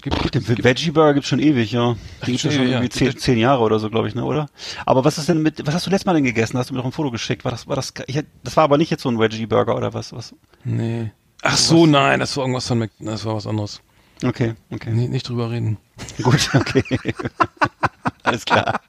Gibt, den Veggie Burger gibt's schon ewig, ja. Den gibt's ja schon irgendwie zehn, zehn Jahre oder so, glaube ich, ne, oder? Aber was ist denn mit, was hast du letztes Mal denn gegessen? Hast du mir doch ein Foto geschickt? War das, war das, ich, das war aber nicht jetzt so ein Veggie Burger oder was, was? Nee. Ach so, was? nein, das war irgendwas von Mc, das war was anderes. Okay, okay. Nee, nicht drüber reden. Gut, okay. [LAUGHS] Alles klar.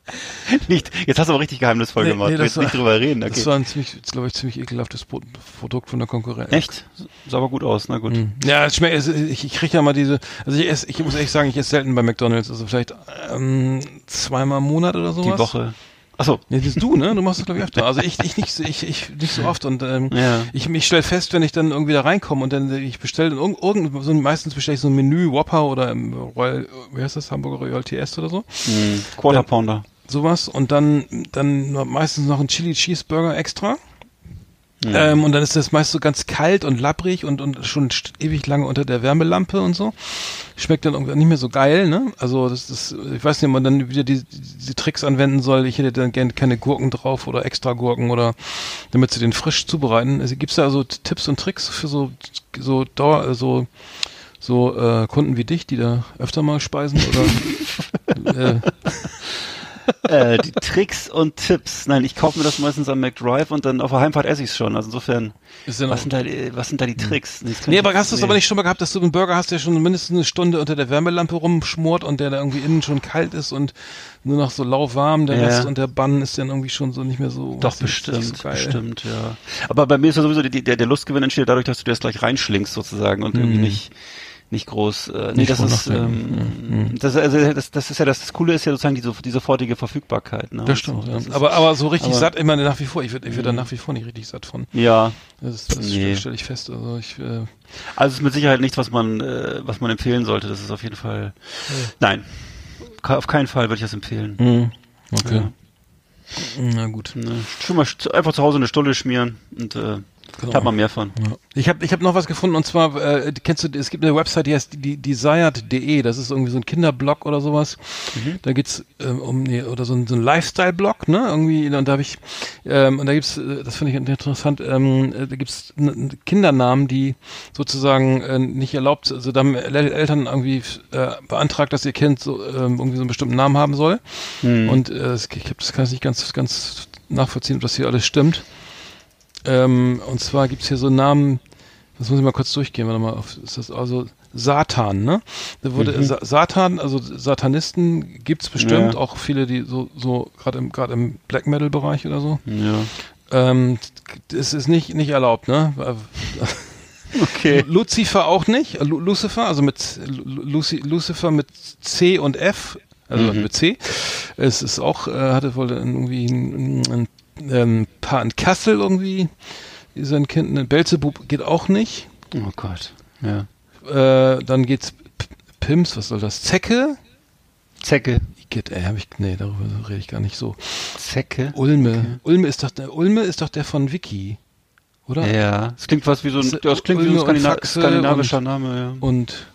Nicht, jetzt hast du aber richtig geheimnisvoll nee, gemacht. Nee, du willst war, nicht drüber reden. Okay. Das war ein ziemlich, glaube ich, ziemlich ekelhaftes Produkt von der Konkurrenz. Echt? Sah aber gut aus, na gut. Mhm. Ja, es schmeckt, ich, ich kriege ja mal diese, also ich, esse, ich muss ehrlich sagen, ich esse selten bei McDonalds, also vielleicht ähm, zweimal im Monat oder sowas. Die Woche. Achso. Nee, das ist du, ne? Du machst das, glaube ich, öfter. Also ich, ich, nicht, ich, ich nicht so oft. Und ähm, ja. ich, ich stelle fest, wenn ich dann irgendwie da reinkomme und dann ich bestelle irgend, irgend, so, meistens bestelle ich so ein Menü, Whopper oder im Royal, wie heißt das, Hamburger Royal TS oder so. Mm, Quarter Pounder. sowas. Und dann, dann meistens noch ein Chili Cheeseburger extra. Ja. Ähm, und dann ist das meist so ganz kalt und labbrig und, und schon ewig lange unter der Wärmelampe und so. Schmeckt dann irgendwie nicht mehr so geil, ne? Also das ist, ich weiß nicht, ob man dann wieder die, diese Tricks anwenden soll. Ich hätte dann gerne keine Gurken drauf oder extra Gurken oder damit sie den frisch zubereiten. Also gibt's da so Tipps und Tricks für so so Dauer, so so äh, Kunden wie dich, die da öfter mal speisen oder [LAUGHS] äh, äh, die Tricks und Tipps. Nein, ich kaufe mir das meistens am McDrive und dann auf der Heimfahrt esse ich es schon. Also insofern, noch- was sind, da, die- was sind da die Tricks? Nee, Nee, aber hast du es aber nicht schon mal gehabt, dass du einen Burger hast, der schon mindestens eine Stunde unter der Wärmelampe rumschmort und der da irgendwie innen schon kalt ist und nur noch so lauwarm, der Ja. Rest und der Bann ist dann irgendwie schon so nicht mehr so. Doch, bestimmt, so bestimmt, ja. Aber bei mir ist ja sowieso die, der, der Lustgewinn entsteht dadurch, dass du dir das gleich reinschlingst sozusagen und irgendwie nicht nicht groß. Äh, nee, Mhm. Das ist ähm, das, also, das, das ist ja das, das Coole ist ja sozusagen die, so- die sofortige Verfügbarkeit. Ne? Das stimmt, So, ja. das ist- aber, aber so richtig aber- Mhm. satt immer nach wie vor. Ich werde ich werd da nach wie vor nicht richtig satt von. ja, Das, das Nee. stelle ich fest. Also ich, äh, also es ist mit Sicherheit nichts, was man äh, was man empfehlen sollte. Das ist auf jeden Fall. Nein, Ke- auf keinen Fall würde ich das empfehlen. okay. Ja. Na gut. Ne, schon mal einfach zu Hause eine Stulle schmieren und äh, Genau. hat man mehr von. Ja. Ich habe ich hab noch was gefunden und zwar, äh, kennst du, es gibt eine Website, die heißt die, desired.de, das ist irgendwie so ein Kinderblog oder sowas. Da geht's ähm, um, nee, oder so ein, so ein Lifestyle-Blog, ne, irgendwie, und da habe ich, ähm, und da gibt's, äh, das finde ich interessant, ähm, äh, da gibt's Kindernamen, die sozusagen äh, nicht erlaubt, also da haben El Eltern irgendwie äh, beantragt, dass ihr Kind so ähm, irgendwie so einen bestimmten Namen haben soll. Hm. Und äh, ich hab, das kann ich nicht ganz, ganz nachvollziehen, ob das hier alles stimmt. Ähm, und zwar gibt's hier so Namen, das muss ich mal kurz durchgehen, warte mal, auf, ist das also Satan, ne? Da wurde Sa Satan, also Satanisten gibt's bestimmt, Ja. auch viele, die so, so gerade im, gerade im Black Metal Bereich oder so. Ja. Ähm, es ist nicht, nicht erlaubt, ne? [LAUGHS] Okay. [LAUGHS] Lucifer auch nicht. Lu Lucifer, also mit Lu Luci Lucifer mit C und F, also Mhm. mit C. Es ist auch, äh, hatte wohl irgendwie ein, ein, ein Paar in Kassel irgendwie. Sein Kind, ein Belzebub geht auch nicht. Oh Gott. Ja. Äh, dann geht's P Pims, was soll das? Zecke? Zecke. Geht, ey, hab ich, nee, darüber rede ich gar nicht so. Zecke. Ulme. Ulme ist doch der, Ulme ist doch der von Vicky. Oder? Ja. Das klingt was wie so ein, das klingt wie so ein Ulme und Skandina skandinavischer Name, ja. Und,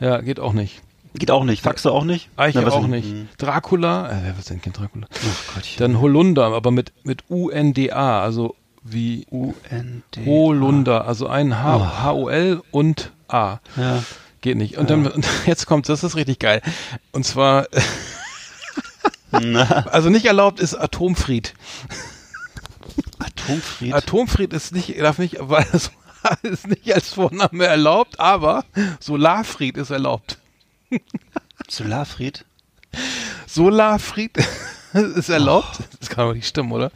ja, geht auch nicht. Geht auch nicht. Faxe auch nicht? Eiche Na, was auch nicht. Hm. Dracula, äh, wer ist denn kein Dracula? Gottchen. Dann Holunder, aber mit, mit U-N-D-A, also wie U-N-D. Holunder, also ein H- H-O-L und A. Ja. Geht nicht. Und dann, und [LAUGHS] jetzt kommt, das ist richtig geil. Und zwar, Na, [LAUGHS] also nicht erlaubt ist Atomfried. Atomfried. Atomfried ist nicht, darf nicht, [LAUGHS] weil es ist nicht als Vorname erlaubt, aber Solarfried ist erlaubt. Solarfried. Solarfried [LAUGHS] ist erlaubt. Das kann aber nicht stimmen, oder?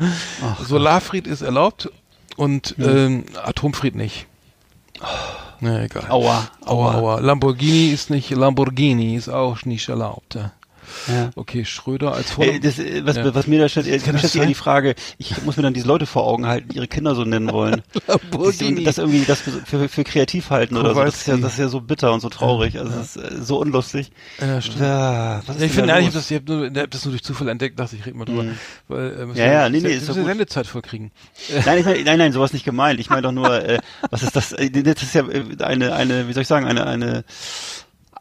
Solarfried ist erlaubt und ähm, Atomfried nicht. Na egal. Aua. Aua, aua. Lamborghini ist nicht, Lamborghini ist auch nicht erlaubt. Ja. Ja. Okay, Schröder als Vorname. Äh, das, was, Ja. was mir da stellt, Kann sein? die [LAUGHS] Frage, ich muss mir dann diese Leute vor Augen halten, die ihre Kinder so nennen wollen. [LAUGHS] Lamborghini. Das irgendwie das für, für, für kreativ halten oder so. Das ist, ja, das ist ja so bitter und so traurig. Also das ist äh, so unlustig. ja, stimmt. Ja, was ist ich finde eigentlich, ich habe das, ich hab nur, ich hab das nur durch Zufall entdeckt, dachte ich, red mal drüber. Weil, äh, Ja, ja, nee, nee, ist doch gut. Sendezeit vollkriegen. [LAUGHS] Nein, ich mein, nein, nein, sowas nicht gemeint. Ich meine doch nur, äh, was ist das? äh, Das ist ja äh, eine, eine, wie soll ich sagen, eine, eine,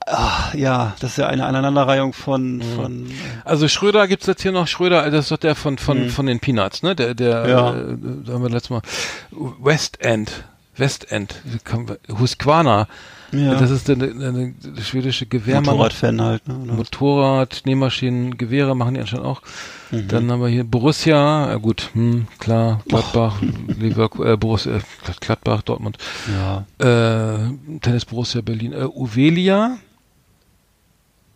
ah, ja, das ist ja eine Aneinanderreihung von, von, äh, Also Schröder gibt's jetzt hier noch, Schröder, das ist doch der von, von, von den Peanuts, ne? Der, der, Mhm. Ja. äh, da haben wir letztes Mal, West End, West End, Husqvarna, Ja. das ist der, der schwedische Gewehrmann. Motorradfan halt. Ne? oder? Motorrad, Nähmaschinen, Gewehre machen die anscheinend auch. Mhm. Dann haben wir hier Borussia, ja gut, hm, klar, Gladbach, Leverkusen, äh, Borussia, äh, Gladbach, Dortmund, Ja. äh, Tennis Borussia Berlin, äh, Uvelia,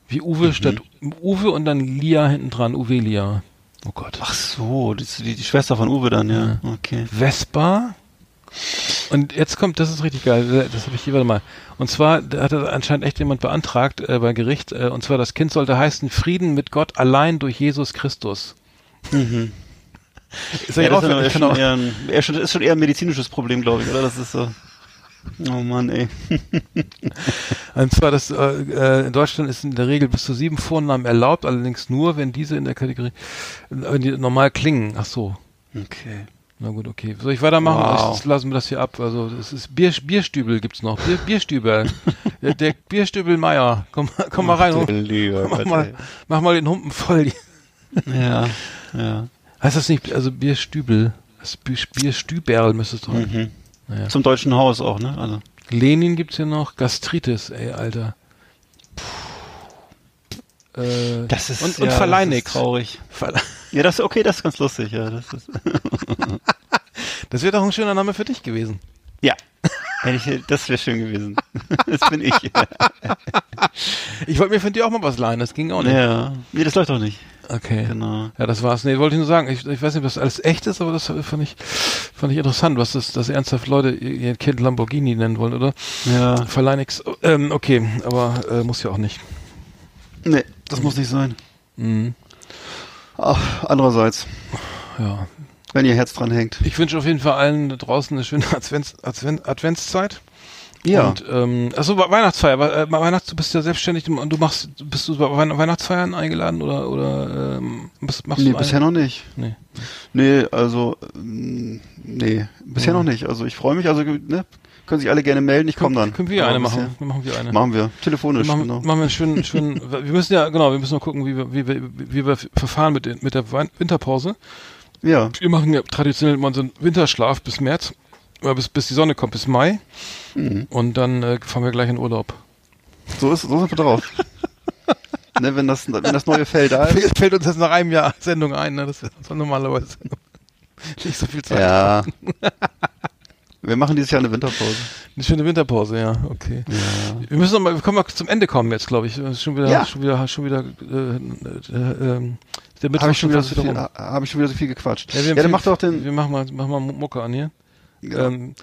wie Uwe Mhm. statt Uwe und dann Lia hinten dran, Uvelia. Oh Gott. Ach so, das ist die, die Schwester von Uwe dann, ja. Okay. Vespa. Und jetzt kommt, das ist richtig geil, das habe ich hier, warte mal. Und zwar, da hat anscheinend echt jemand beantragt äh, bei Gericht, äh, und zwar das Kind sollte heißen Frieden mit Gott allein durch Jesus Christus. Mhm. Ist Ja, ja, das auch, ist, schon auch, eher ein, eher schon, ist schon eher ein medizinisches Problem, glaube ich, oder? Das ist so. Oh Mann, ey. [LAUGHS] und zwar das, äh, äh, in Deutschland ist in der Regel bis zu sieben Vornamen erlaubt, allerdings nur, wenn diese in der Kategorie, wenn die normal klingen. Ach so. Okay. Na gut, okay. Soll ich weitermachen? Wow. Ich, lassen wir das hier ab. Also es ist Bier, Bierstübel gibt's noch. Bier, Bierstübel. [LAUGHS] der, der Bierstübel Meier. Komm, komm mal rein. Du lieber Mach mal, mach mal den Humpen voll. Ja, ja. Heißt das nicht, also Bierstübel? Das Bier, Bierstüberl müsste es doch. Mhm. Naja. Zum deutschen Haus auch, ne? Also. Lenin gibt's hier noch. Gastritis, ey, Alter. Puh. Äh, Das ist, und, ja, und das Verleinix. ist traurig. Verle [LAUGHS] Ja, das, okay, das ist ganz lustig, ja. Das ist, [LAUGHS] [LAUGHS] das wäre doch ein schöner Name für dich gewesen. Ja. [LAUGHS] Das wäre schön gewesen. [LAUGHS] Das bin ich. Ich wollte mir von dir auch mal was leihen, das ging auch nicht. Ja. Nee, das läuft doch nicht. Okay. Genau. Ja, das war's. Nee, wollte ich nur sagen. Ich, ich weiß nicht, das alles echt ist, aber das fand ich, fand ich interessant, was das, dass ernsthaft Leute ihr ihr Kind Lamborghini nennen wollen, oder? Ja. Verleih nix. Ähm, okay, aber äh, muss ja auch nicht. Nee, das muss nicht sein. Mhm. Ach, andererseits, Ja. Wenn ihr Herz dran hängt. Ich wünsche auf jeden Fall allen da draußen eine schöne Advents, Advent, Adventszeit. Ja. Und ähm, achso, We- Weihnachtsfeier. We- äh, Weihnachts, du bist ja selbstständig und du machst, bist du bei Weihn- Weihnachtsfeiern eingeladen oder oder ähm, bist, machst nee, du bisher noch nicht. Nee. Nee, also, ähm, nee, bisher Mhm. noch nicht. Also ich freue mich, also, ne, können sich alle gerne melden, ich komme dann. Können wir Aber eine machen? Machen wir eine. Machen wir. Wir Telefonisch, machen, genau. machen wir einen schönen, schönen, [LAUGHS] wir müssen ja, genau, wir müssen mal gucken, wie wir, wie wir, wie wir verfahren mit, den- mit der Winterpause. Ja. Wir machen ja traditionell immer unseren Winterschlaf bis März, äh, bis, bis die Sonne kommt, bis Mai. Mhm. Und dann äh, fahren wir gleich in Urlaub. So ist, so sind wir drauf. [LAUGHS] ne, wenn das, wenn das neue Fell da ist. Fällt uns jetzt nach einem Jahr Sendung ein, ne? Das ist normalerweise [LAUGHS] nicht so viel Zeit. Ja. [LAUGHS] Wir machen dieses Jahr eine Winterpause. Eine schöne Winterpause, ja, okay. Ja. Wir müssen noch mal, wir können mal zum Ende kommen jetzt, glaube ich. Schon wieder, Ja. schon wieder, schon wieder, äh, äh, ähm, Mittwoch Habe ich, schon wieder so viel- hab ich schon wieder so viel gequatscht. Ja, wir Ja, dann mach doch den. Wir machen mal, machen mal Mucke an hier. Ja. Ähm,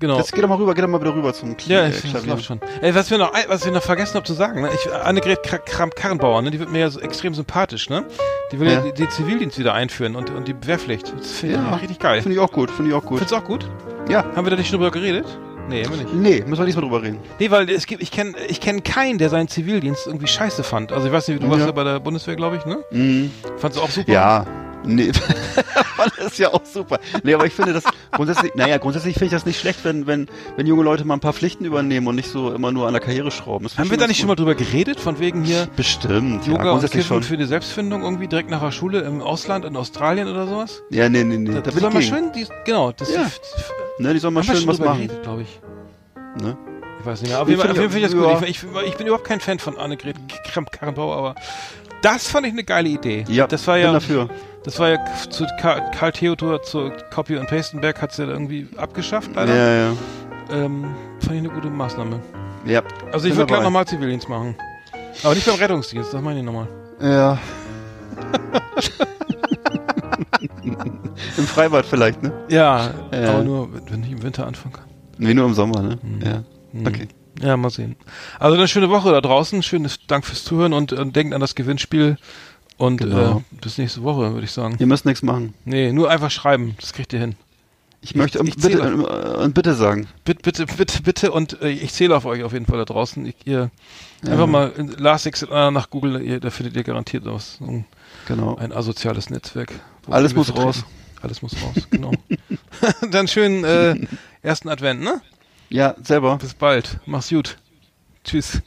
genau. Jetzt geh doch mal rüber, geh doch mal wieder rüber zum Kl- Ja, äh, ich, das Klavier. läuft schon. Ey, was wir noch, was wir noch vergessen haben zu sagen, ne? Ich, Annegret Kra- Kramp-Karrenbauer, ne? Die wird mir ja so extrem sympathisch, ne? Die will ja, Ja. die, die Zivildienst wieder einführen und, und die Wehrpflicht. Das finde ich Ja. richtig geil. Finde ich auch gut, finde ich auch gut. Findest du auch gut? Ja. Haben wir da nicht schon drüber geredet? Nee, wir nicht. Nee, müssen wir nicht mal drüber reden. Nee, weil es gibt, ich kenne ich kenn keinen, der seinen Zivildienst irgendwie scheiße fand. Also ich weiß nicht, du warst Ja. ja bei der Bundeswehr, glaube ich, ne? Mhm. Fandst du auch super? Ja. Nee, [LAUGHS] das ist ja auch super. Nee, aber ich finde das grundsätzlich, naja, grundsätzlich finde ich das nicht schlecht, wenn, wenn, wenn junge Leute mal ein paar Pflichten übernehmen und nicht so immer nur an der Karriere schrauben. Haben wir da nicht schon mal drüber geredet, von wegen hier. Bestimmt, ja, Yoga und grundsätzlich Kiffen schon. für die Selbstfindung irgendwie direkt nach der Schule im Ausland, in Australien oder sowas? Ja, nee, nee, nee, Da, da soll gegen. schön, die, genau, das Ja. Ne, die sollen mal schön was machen. glaube ich. Ne? Ich weiß nicht mehr. Auf Ich jeden Fall, finde- ich das ja. gut. Ich, ich, ich bin überhaupt kein Fan von Annegret Kramp-Karrenbauer, aber das fand ich eine geile Idee. Ja, das war bin ja, dafür. das war ja zu Karl, Theodor, zu Copy und Pastenberg hat sie ja irgendwie abgeschafft, leider. Ja, ja. Ähm, fand ich eine gute Maßnahme. Ja. Also ich Bin würde gleich nochmal Zivildienst machen. Aber nicht beim Rettungsdienst, das meine ich nochmal. Ja. [LAUGHS] Im Freibad vielleicht, ne? Ja, Ja. aber nur, wenn ich im Winter anfangen kann. Nee, nur im Sommer, ne? Mhm. Ja. Hm. Okay. Ja, mal sehen. Also eine schöne Woche da draußen. Schönes Dank fürs Zuhören und, und denkt an das Gewinnspiel. Und Genau. äh, bis nächste Woche, würde ich sagen. Ihr müsst nichts machen. Nee, nur einfach schreiben. Das kriegt ihr hin. Ich möchte ich bitte, äh, und bitte sagen. Bitte, bitte, bitte, bitte. Und äh, ich zähle auf euch auf jeden Fall da draußen. Ich, ihr einfach mal in Lasix äh, nach Google, ihr, da findet ihr garantiert was. Ein, Genau. ein asoziales Netzwerk. Alles muss raus. Alles muss raus, genau. [LAUGHS] Dann schönen äh, [LAUGHS] ersten Advent, ne? Ja, selber. Bis bald. Mach's gut. Tschüss.